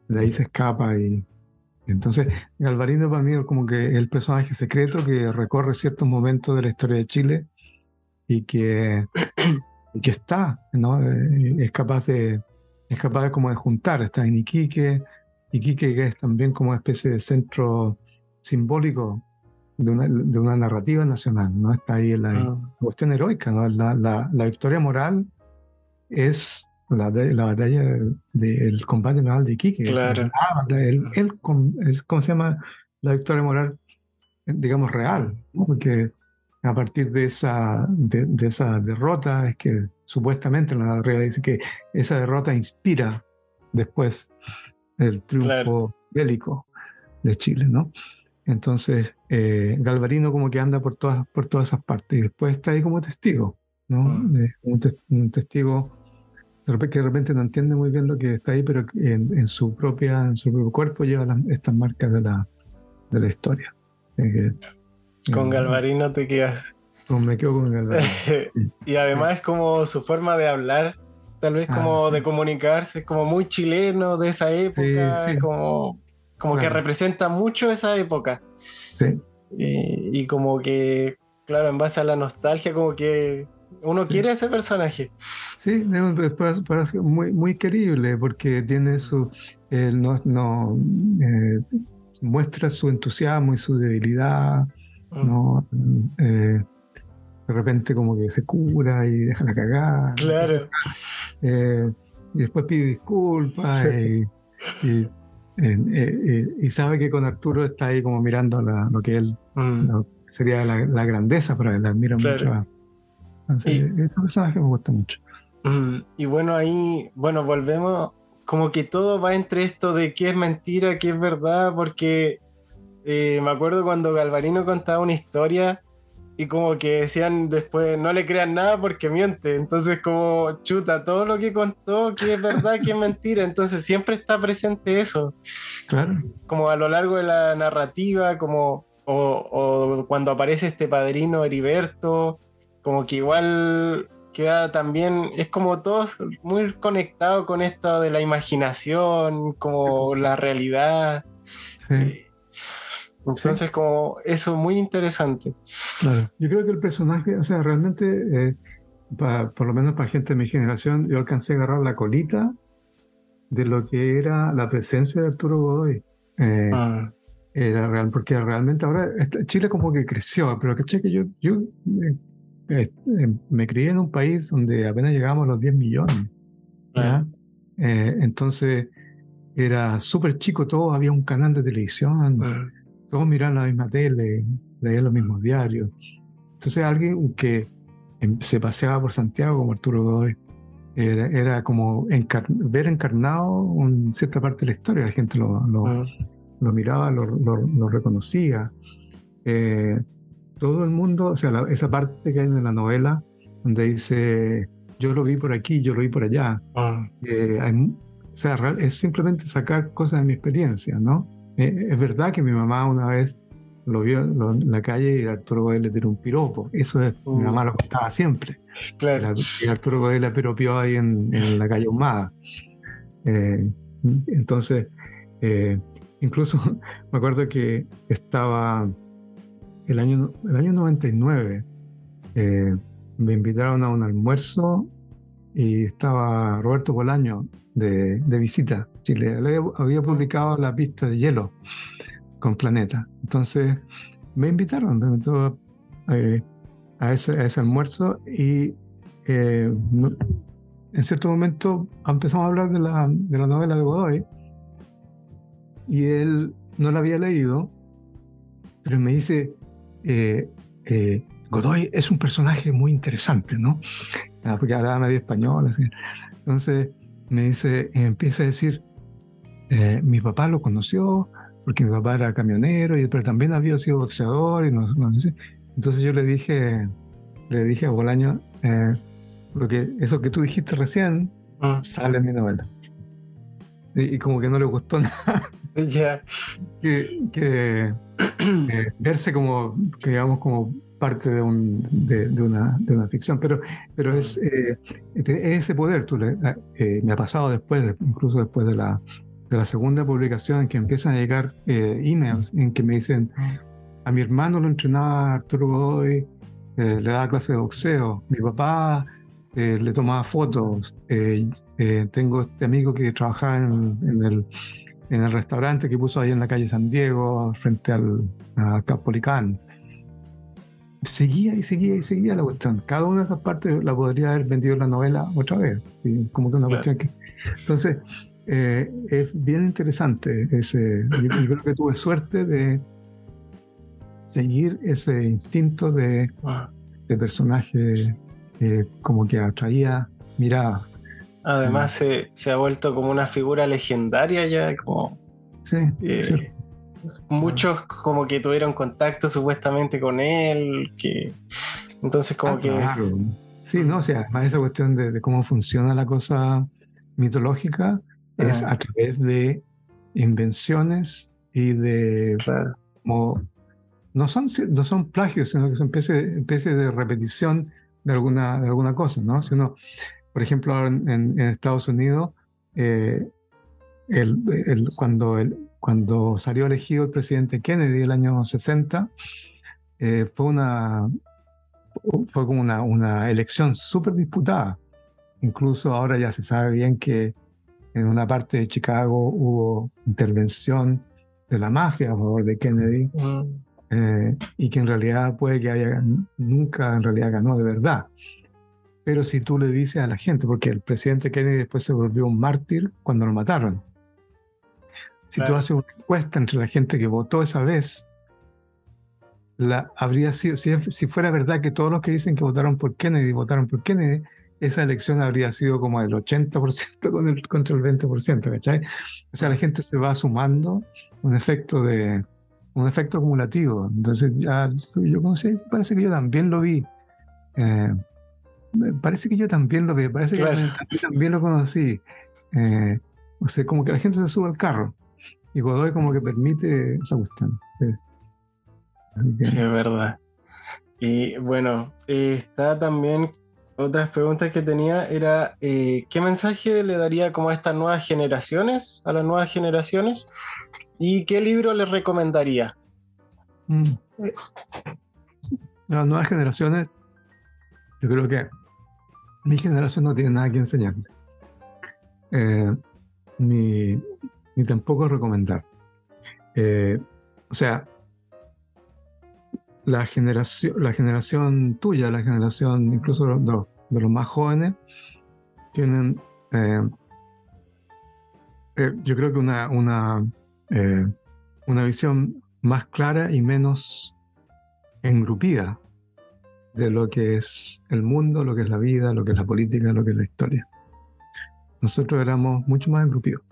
De ahí se escapa y, entonces, Galvarino para mí es como que el personaje secreto que recorre ciertos momentos de la historia de Chile y que, que está, ¿no? Eh, es capaz de, es capaz de como de juntar, está en Iquique, Iquique que es también como una especie de centro simbólico de una, de una narrativa nacional, ¿no? Está ahí la, ah. cuestión heroica, ¿no? La, la, la, victoria moral es la, la batalla del combate naval de Iquique. Claro. el, el, ¿Cómo se llama? La victoria moral, digamos, real, ¿no? Porque a partir de esa, de, esa derrota es que supuestamente la narrativa dice que esa derrota inspira después el triunfo bélico de Chile, ¿no? Entonces, eh, Galvarino como que anda por todas, por todas esas partes y después está ahí como testigo, ¿no? Mm. un, testigo que de repente no entiende muy bien lo que está ahí, pero en, su, propia, en su propio cuerpo lleva estas marcas de la, de la historia. con Galvarino te quedas. me quedo con Galvarino. y además es como su forma de hablar, tal vez como ah, de comunicarse, como muy chileno de esa época, como, como que representa mucho esa época. Sí. y como que, claro, en base a la nostalgia, como que uno quiere ese personaje. Sí, es muy, muy querible porque tiene su. no, no eh, muestra su entusiasmo y su debilidad. Mm. ¿no? Eh, de repente, como que se cura y deja la cagada. Claro. Eh, y después pide disculpas y, y, sabe que con Arturo está ahí como mirando lo que él. Mm. sería la, grandeza para él, admira mucho ese personaje me gusta mucho. Mm, y bueno, ahí, bueno, volvemos, como que todo va entre esto de qué es mentira, qué es verdad, porque eh, me acuerdo cuando Galvarino contaba una historia y como que decían después, no le crean nada porque miente, entonces como chuta, todo lo que contó, que es verdad, que es mentira, entonces siempre está presente eso. Claro. Como a lo largo de la narrativa, como, o, o cuando aparece este padrino Heriberto como que igual queda también, es como todos muy conectado con esto de la imaginación, como la realidad. Eh, entonces, como eso muy interesante. Claro, yo creo que el personaje, o sea, realmente, eh, por lo menos para gente de mi generación, yo alcancé a agarrar la colita de lo que era la presencia de Arturo Godoy. Eh, ah. Era real, porque realmente ahora Chile como que creció, pero que yo, yo eh, me crié en un país donde apenas llegamos a los 10 millones. Eh, entonces era súper chico todo, había un canal de televisión, todos miraban la misma tele, leían los mismos diarios. Entonces alguien que em, se paseaba por Santiago como Arturo Godoy, era, como ver encarnado en cierta parte de la historia, la gente lo, lo, miraba, lo, lo reconocía. Eh, todo el mundo, o sea, esa parte que hay en la novela, donde dice, yo lo vi por aquí, yo lo vi por allá. Ah. Eh, o sea, es simplemente sacar cosas de mi experiencia, ¿no? Eh, es verdad que mi mamá una vez lo vio en la calle y Arturo Godoy le tiró un piropo. Eso es, mi mamá lo contaba siempre. Claro. Y Arturo Godoy la piropió ahí en, la calle Humada. Eh, entonces, incluso me acuerdo que estaba el año, el año 99 eh, me invitaron a un almuerzo y estaba Roberto Bolaño de, de visita. Chile había publicado la pista de hielo con Planeta. Entonces me invitaron, me invitó eh, a, ese, a, ese, almuerzo y eh, en cierto momento empezamos a hablar de la, de la novela de Godoy y él no la había leído, pero me dice, eh, eh, Godoy es un personaje muy interesante, ¿no? Ah, porque hablaba medio español, así. Entonces me dice, empieza a decir, eh, mi papá lo conoció porque mi papá era camionero, y, pero también había sido boxeador. Y Entonces yo le dije, le dije a Bolaño, lo que, eso que tú dijiste recién ah. sale en mi novela. Y, como que no le gustó nada. Ya. que eh, verse como, digamos, como parte de, un, de, una, de una ficción, pero, pero es, eh, ese poder, tú eh, me ha pasado después, incluso después de la, de la segunda publicación, en que empiezan a llegar emails en que me dicen, a mi hermano lo entrenaba Arturo Godoy, le daba clase de boxeo, mi papá le tomaba fotos, tengo este amigo que trabajaba en el en el restaurante que puso ahí en la calle San Diego, frente al Capolicán. Seguía y seguía y seguía la cuestión. Cada una de esas partes la podría haber vendido la novela otra vez. Como que una cuestión que. Entonces, eh, es bien interesante ese. Yo, creo que tuve suerte de seguir ese instinto de, de personaje como que atraía miradas. Además se, se, ha vuelto como una figura legendaria ya, como... Sí, eh, Muchos como que tuvieron contacto supuestamente con él, que... Entonces como ah, que... Sí, no, o sea, además esa cuestión de, cómo funciona la cosa mitológica es a través de invenciones y de como no son, no son plagios, sino que son especies de repetición de alguna, de alguna cosa, ¿no? Si uno, por ejemplo, en, en Estados Unidos, eh, el, el, cuando, el, cuando salió elegido el presidente Kennedy el año 60, eh, fue, una, fue como una, una elección súper disputada. Incluso ahora ya se sabe bien que en una parte de Chicago hubo intervención de la mafia a favor de Kennedy. Mm. Eh, y que en realidad puede que haya, nunca en realidad ganó de verdad. Pero si tú le dices a la gente, porque el presidente Kennedy después se volvió un mártir cuando lo mataron. Si tú haces una encuesta entre la gente que votó esa vez, la, habría sido, si, si, fuera verdad que todos los que dicen que votaron por Kennedy votaron por Kennedy, esa elección habría sido como el 80% con el, contra el 20%, ¿cachai? O sea, la gente se va sumando un efecto de, un efecto acumulativo. Entonces, ya yo conocí, parece que yo también lo vi. Eh, parece que yo también lo vi, parece que yo también lo conocí. Eh, o sea, como que la gente se sube al carro. Y Godoy como que permite esa cuestión. Sí, es verdad. Y bueno, está también otras preguntas que tenía era eh, ¿qué mensaje le daría como a estas nuevas generaciones, a las nuevas generaciones? ¿Y qué libro les recomendaría? Mm. Las nuevas generaciones, yo creo que mi generación no tiene nada que enseñarle. Eh, ni, ni, tampoco recomendar. Eh, o sea, la generación, la generación tuya, la generación incluso de los, de los más jóvenes, tienen, eh, eh, yo creo que una, una, eh, una visión más clara y menos engrupida de lo que es el mundo, lo que es la vida, lo que es la política, lo que es la historia. Nosotros éramos mucho más engrupidos.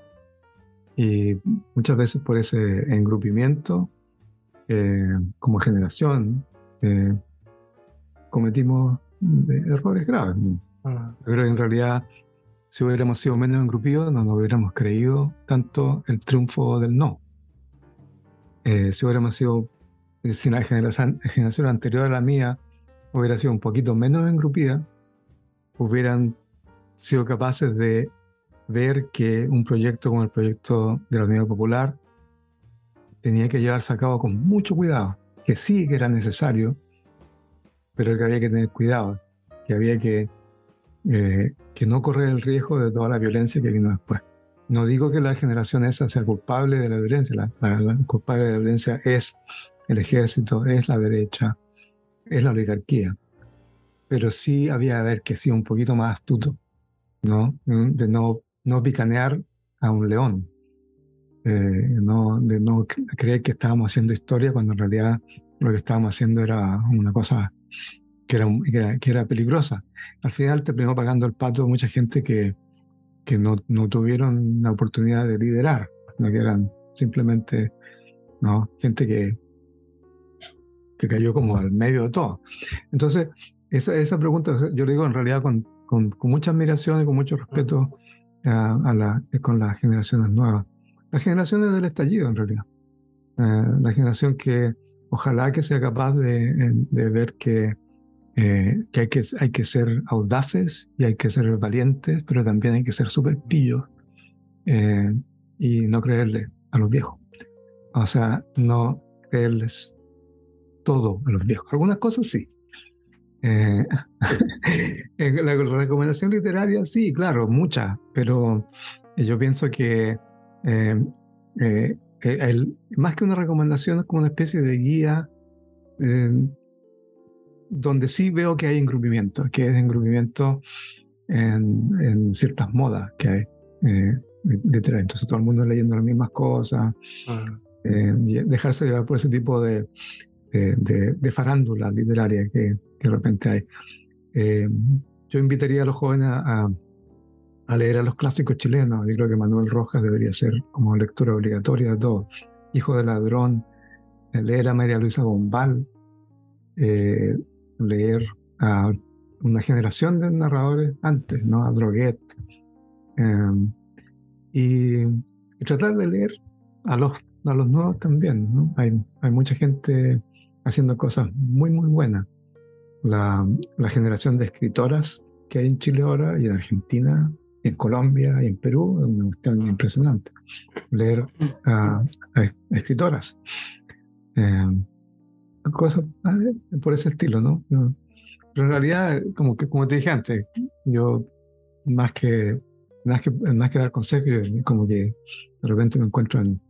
Y muchas veces por ese engrupimiento eh, como generación eh, cometimos eh, errores graves. Ah. Pero en realidad, si hubiéramos sido menos engrupidos, no nos hubiéramos creído tanto el triunfo del no. si hubiéramos sido, si la generación, generación anterior a la mía hubiera sido un poquito menos engrupida, hubieran sido capaces de ver que un proyecto como el proyecto de la Unidad Popular tenía que llevarse a cabo con mucho cuidado, que sí que era necesario, pero que había que tener cuidado, que había que, eh, que no correr el riesgo de toda la violencia que vino después. No digo que la generación esa sea culpable de la violencia, la, culpable de la violencia es el ejército, es la derecha, es la oligarquía, pero sí había que haber que ser un poquito más astuto, ¿no? De no, no picanear a un león, eh, no, de no creer que estábamos haciendo historia cuando en realidad lo que estábamos haciendo era una cosa que era, que era, peligrosa. Al final terminó pagando el pato mucha gente que, que no, no tuvieron la oportunidad de liderar, que eran simplemente ¿no? gente que, que cayó como al medio de todo. Entonces, esa, esa pregunta yo le digo en realidad con, con, mucha admiración y con mucho respeto a, a la, con las generaciones nuevas. Las generaciones del estallido, en realidad. Eh, la generación que ojalá que sea capaz de, ver que, eh, que, hay que hay que ser audaces y hay que ser valientes, pero también hay que ser súper pillos eh, y no creerle a los viejos. O sea, no creerles todo a los viejos. Algunas cosas sí. la recomendación literaria, sí, claro, muchas, pero yo pienso que eh, eh, el, más que una recomendación, es como una especie de guía donde sí veo que hay engrupimiento, que es engrupimiento en, ciertas modas que hay. Eh, literal. Entonces todo el mundo leyendo las mismas cosas, ah. dejarse llevar por ese tipo de, de, de, farándula literaria que, que, de repente hay. yo invitaría a los jóvenes a, a leer a los clásicos chilenos. Yo creo que Manuel Rojas debería ser como lectura obligatoria de todo. Hijo de ladrón, eh, leer a María Luisa Bombal, eh, leer a una generación de narradores antes, ¿no? A Droguet. Em, y, tratar de leer a los, a los nuevos también, ¿no? Hay, hay mucha gente haciendo cosas muy, muy buenas. La, la generación de escritoras que hay en Chile ahora y en Argentina, en Colombia y en Perú, es una cuestión impresionante. Leer a, escritoras. Eh, cosas ah, por ese estilo, ¿no? Pero en realidad, como que como te dije antes, yo más que más que, más que dar consejos, como que de repente me encuentro en,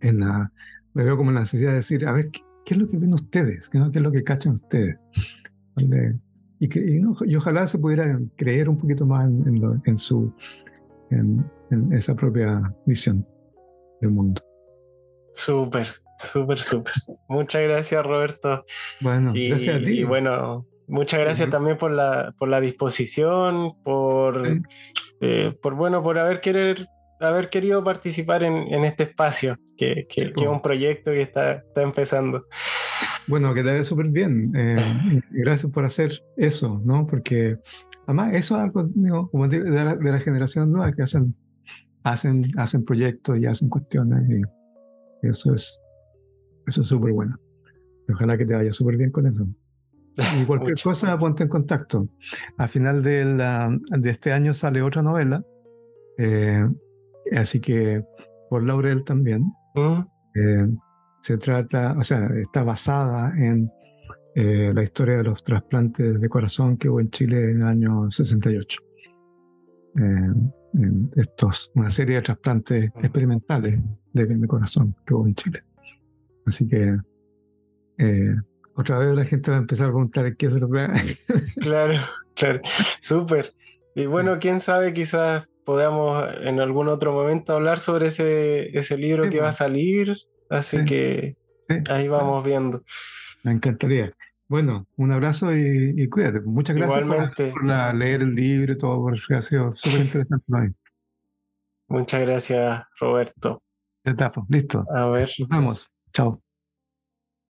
en la, me veo como la necesidad de decir, a ver, ¿qué, es lo que ven ustedes? ¿Qué, es lo que cachan ustedes? Y, que, y, ojalá se pudiera creer un poquito más en, en, su, en, esa propia visión del mundo. Súper, súper, súper. Muchas gracias, Roberto. Bueno, gracias a ti. Y bueno, muchas gracias también por la, por la disposición, por, eh, por bueno, por haber querer haber querido participar en, en este espacio, que, que, es un proyecto que está, está empezando. Bueno, que te vaya súper bien. Eh, gracias por hacer eso, ¿no? Porque además eso es algo, como de, la, de la generación nueva que hacen, hacen, hacen proyectos y hacen cuestiones y eso es eso es súper bueno. Ojalá que te vaya súper bien con eso. Y cualquier cosa, ponte en contacto. A final de, la, de este año sale otra novela, eh, así que por Laurel también. Mm. Eh, se trata, o sea, está basada en eh, la historia de los trasplantes de corazón que hubo en Chile en el año 68. En estos, una serie de trasplantes experimentales de, de, corazón que hubo en Chile. Así que otra vez la gente va a empezar a preguntar qué es lo que... claro, claro, súper. Y bueno, quién sabe, quizás podamos en algún otro momento hablar sobre ese, ese libro que va a pues. salir. Así que ahí vamos viendo. Me encantaría. Bueno, un abrazo y, cuídate. Muchas gracias Igualmente. por, leer el libro y todo, porque ha sido súper interesante. Muchas gracias, Roberto. Ya está, listo. A ver. Nos vemos. Chao.